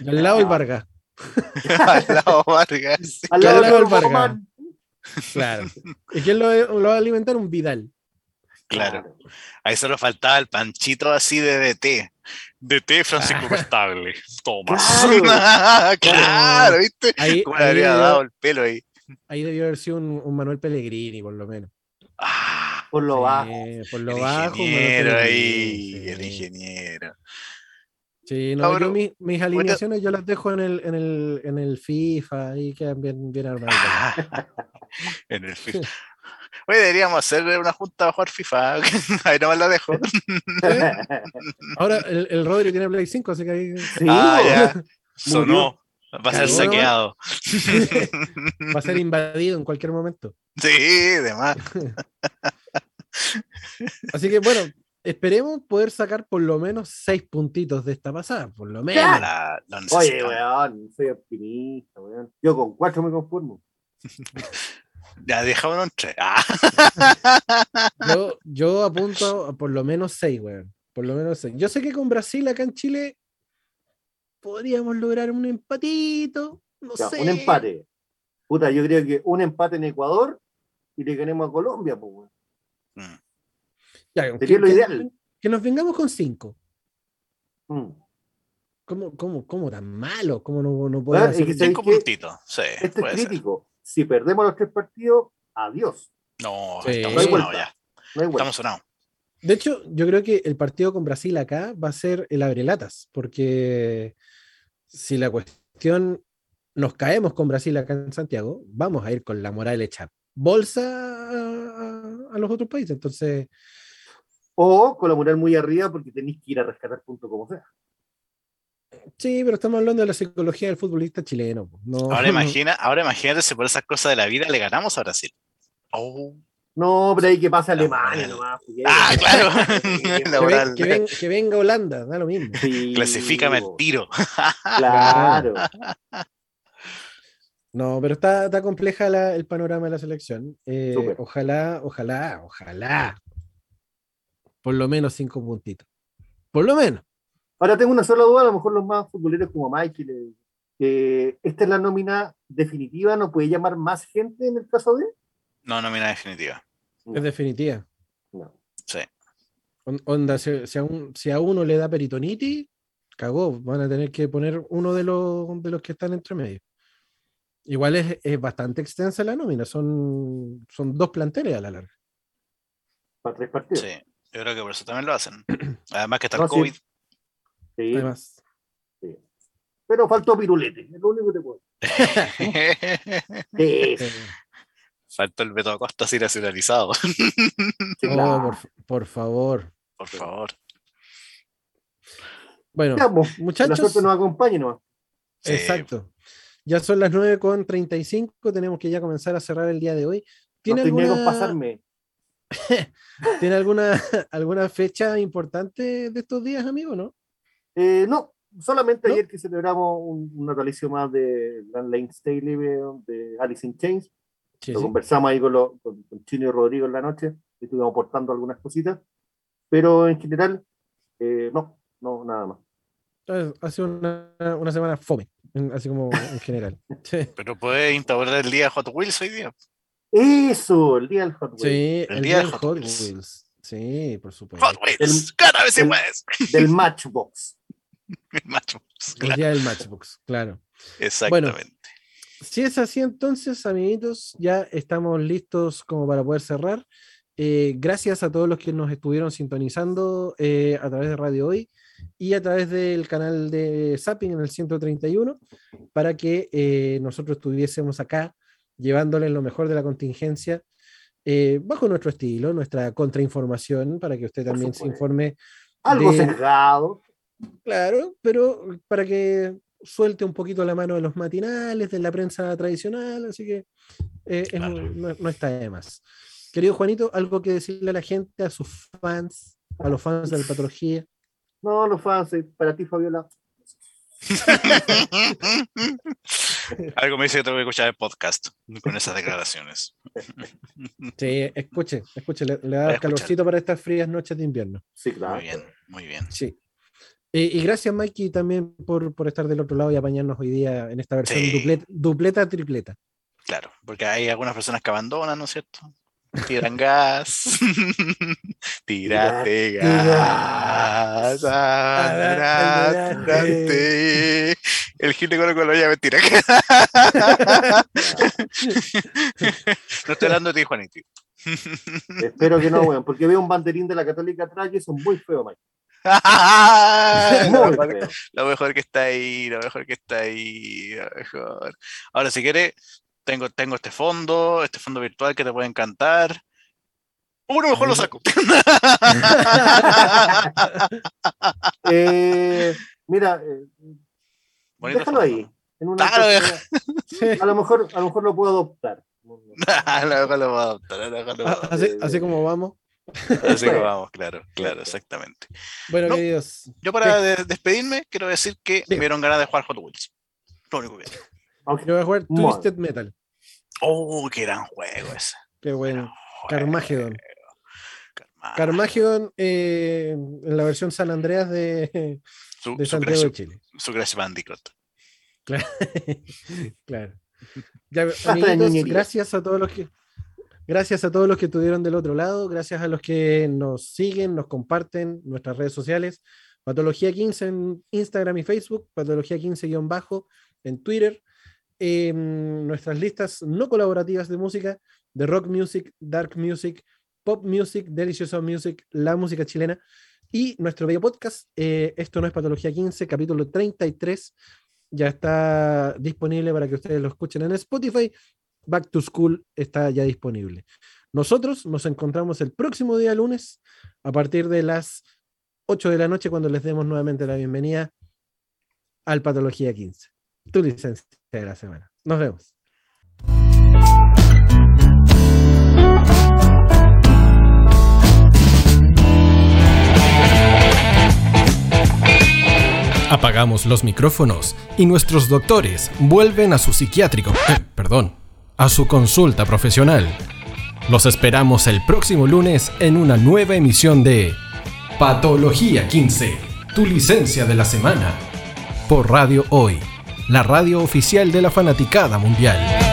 Y al lado el Vargas. *laughs* Al lado Vargas. Al lado el Vargas. Claro. ¿Y quién lo, lo va a alimentar? Un Vidal. Claro. Ahí solo faltaba el panchito así de DT. DT Francisco Estable. Tomás. *laughs* Claro. Claro, ¿viste? Ahí- Cómo le habría debió- dado el pelo ahí. Ahí debió haber sido un, un Manuel Pellegrini, por lo menos. Ah, Por lo Sí, bajo. Por lo el bajo. Manuel ingeniero ahí. sí. El ingeniero. Sí, no, Ah, yo pero- mis, mis alineaciones yo las dejo en el, en el, en el FIFA, ahí quedan bien, bien armadas. *laughs* En el FIFA. Oye, deberíamos hacer una junta para jugar FIFA. *laughs* Ahí nomás la dejo. *laughs* Ahora el, el Rodri tiene Play 5, así que ahí Sí, Ah, ya. *laughs* Sonó. Va a ser saqueado. va a ser invadido en cualquier momento. Sí, demás. Así que bueno, esperemos poder sacar por lo menos seis puntitos de esta pasada, por lo menos. La- Oye, weón, soy optimista, weón. Yo con cuatro me conformo. Ya, dejámonos en tres. Ah. *laughs* Yo, yo apunto a por lo menos seis, weón. Por lo menos seis. Yo sé que con Brasil acá en Chile podríamos lograr un empatito. No Ya, sé. un empate. Puta, yo creo que un empate en Ecuador y le ganemos a Colombia, pues, weón. Mm. Ya, Sería que, lo ideal. que nos vengamos con cinco. Mm. ¿Cómo, cómo, cómo tan malo? ¿Cómo no, no puede Weón, hacer es que un- ¿sabes Cinco puntitos. Sí, Este es ser. Si perdemos los tres partidos, adiós. No, Sí. estamos No hay sonados vuelta. ya. No hay vuelta. Estamos sonados. De hecho, yo creo que el partido con Brasil acá va a ser el abrelatas, porque si la cuestión nos caemos con Brasil acá en Santiago, vamos a ir con la moral hecha bolsa a, a los otros países. Entonces, O con la moral muy arriba porque tenéis que ir a rescatar puntos como sea. Sí, pero estamos hablando de la psicología del futbolista chileno. pues, No, Ahora, *laughs* imagina, ahora imagínate si por esas cosas de la vida le ganamos a Brasil. Oh. No, pero ahí que pasa Alemania nomás. *laughs* *laughs* pues, Ah, claro. La que, moral. ven- que ven- que venga Holanda, da lo mismo. sí, Clasifícame el tiro. Claro. No, pero está, está compleja la- el panorama de la selección. Eh, ojalá, ojalá, ojalá. Por lo menos cinco puntitos. Por lo menos. Ahora tengo una sola duda, a lo mejor los más futboleros como Michael, eh, esta es la nómina definitiva, ¿no puede llamar más gente en el caso de? No, nómina definitiva. Es definitiva. No. Sí. Onda, si, si, a un, si, a uno le da peritonitis, cagó. Van a tener que poner uno de los, de los que están entre medio. Igual es, es bastante extensa la nómina. Son, son dos planteles a la larga. Para tres partidos. Sí, yo creo que por eso también lo hacen. *clears throat* Además que está el no, COVID. Sí. Además. Sí. Pero faltó pirulete, es lo único que te puedo. *laughs* sí. Faltó el Beto Acosta así nacionalizado. *laughs* Sí, claro. oh, por, por, favor. Por favor. Bueno, Veamos, muchachos. La suerte nos acompañe, ¿no? Sí. Exacto. Ya son las 9.35, tenemos que ya comenzar a cerrar el día de hoy. ¿Tiene no alguna... pasarme. *laughs* ¿Tiene alguna, alguna fecha importante de estos días, amigo, no? Eh, no, solamente ¿No? ayer que celebramos un, un natalicio más de Lane Staley de Alice in Chains. Sí, lo sí. conversamos ahí con, lo, con, con, Chino y Rodrigo en la noche, estuvimos aportando algunas cositas, pero en general, eh, no, no, nada más. Ha sido una, una semana fome, así como en general. *laughs* Sí. Pero puede instaurar el día de Hot Wheels hoy día. Eso, el día del Hot Wheels. Sí, el, el día, del Hot, Hot Wheels. Wheels. Sí, por supuesto. Hot Wheels, el, cada vez más. Del Matchbox. *laughs* el Matchbox. Claro. El día del Matchbox, claro. Exactamente. Bueno, si es así, entonces, amiguitos, ya estamos listos como para poder cerrar. Eh, gracias a todos los que nos estuvieron sintonizando eh, a través de Radio Hoy y a través del canal de Zapping en el 131 para que eh, nosotros estuviésemos acá llevándoles lo mejor de la contingencia eh, bajo nuestro estilo, nuestra contrainformación, para que usted también se informe. Algo de... sesgado. Claro, pero para que suelte un poquito la mano de los matinales, de la prensa tradicional, así que eh, claro. es, no, no, está de más. Querido Juanito, ¿algo que decirle a la gente, a sus fans, a los fans de la patología? No, los fans, eh, para ti, Fabiola. *laughs* Algo me dice que tengo que escuchar el podcast con esas declaraciones. *laughs* Sí, escuche, escuche, le, le da calorcito para estas frías noches de invierno. Sí, claro. Muy bien, muy bien. Sí. Y, y, gracias, Mikey, también por, por, estar del otro lado y apañarnos hoy día en esta versión sí. dupleta, dupleta, tripleta. Claro, porque hay algunas personas que abandonan, ¿no es cierto? Tiran gas. *laughs* Tírate gas. Adelante. El gil con lo ya mentira. no estoy hablando de ti, Juanito. Espero que no, weón, porque veo un banderín de la Católica atrás y son muy feos, Mike. *laughs* lo, mejor, lo, mejor, que está ahí, lo mejor que está ahí, lo mejor. Ahora, si quieres, tengo, tengo este fondo, este fondo virtual que te puede encantar. Uno mejor lo saco. *laughs* eh, mira, eh, Bonito déjalo fondo. ahí. En una claro, a, lo mejor, *laughs* a lo mejor lo puedo adoptar. a lo mejor lo puedo adoptar. A lo mejor lo puedo adoptar. Así, así como vamos. Así como vamos, claro, claro, exactamente. Bueno, no, queridos. Yo para de despedirme quiero decir que me dieron ganas de jugar Hot Wheels. Lo único que okay. Yo voy a jugar Twisted. Metal. Oh, qué gran juego ese. Qué bueno. Carmageddon. Carmageddon eh, en la versión San Andreas de, su, de Santiago su, de Chile. Su Crash Bandicoot. Claro. *laughs* claro. Ya, amiguitos, gracias a todos los que gracias a todos los que estuvieron del otro lado, gracias a los que nos siguen, nos comparten nuestras redes sociales, Patología 15 en Instagram y Facebook, Patología 15-bajo en Twitter, eh, nuestras listas no colaborativas de música, de rock music, dark music, pop music, delicioso music, la música chilena y nuestro bello podcast, eh, esto no es Patología 15, capítulo 33, ya está disponible para que ustedes lo escuchen en Spotify. Back to School está ya disponible. Nosotros nos encontramos el próximo día lunes a partir de las 8 de la noche cuando les demos nuevamente la bienvenida al Patología 15, tu licencia de la semana. Nos vemos. Apagamos los micrófonos y nuestros doctores vuelven a su psiquiátrico, *coughs* perdón, a su consulta profesional. Los esperamos el próximo lunes en una nueva emisión de Patología 15, tu licencia de la semana, por Radio Hoy, la radio oficial de la fanaticada mundial.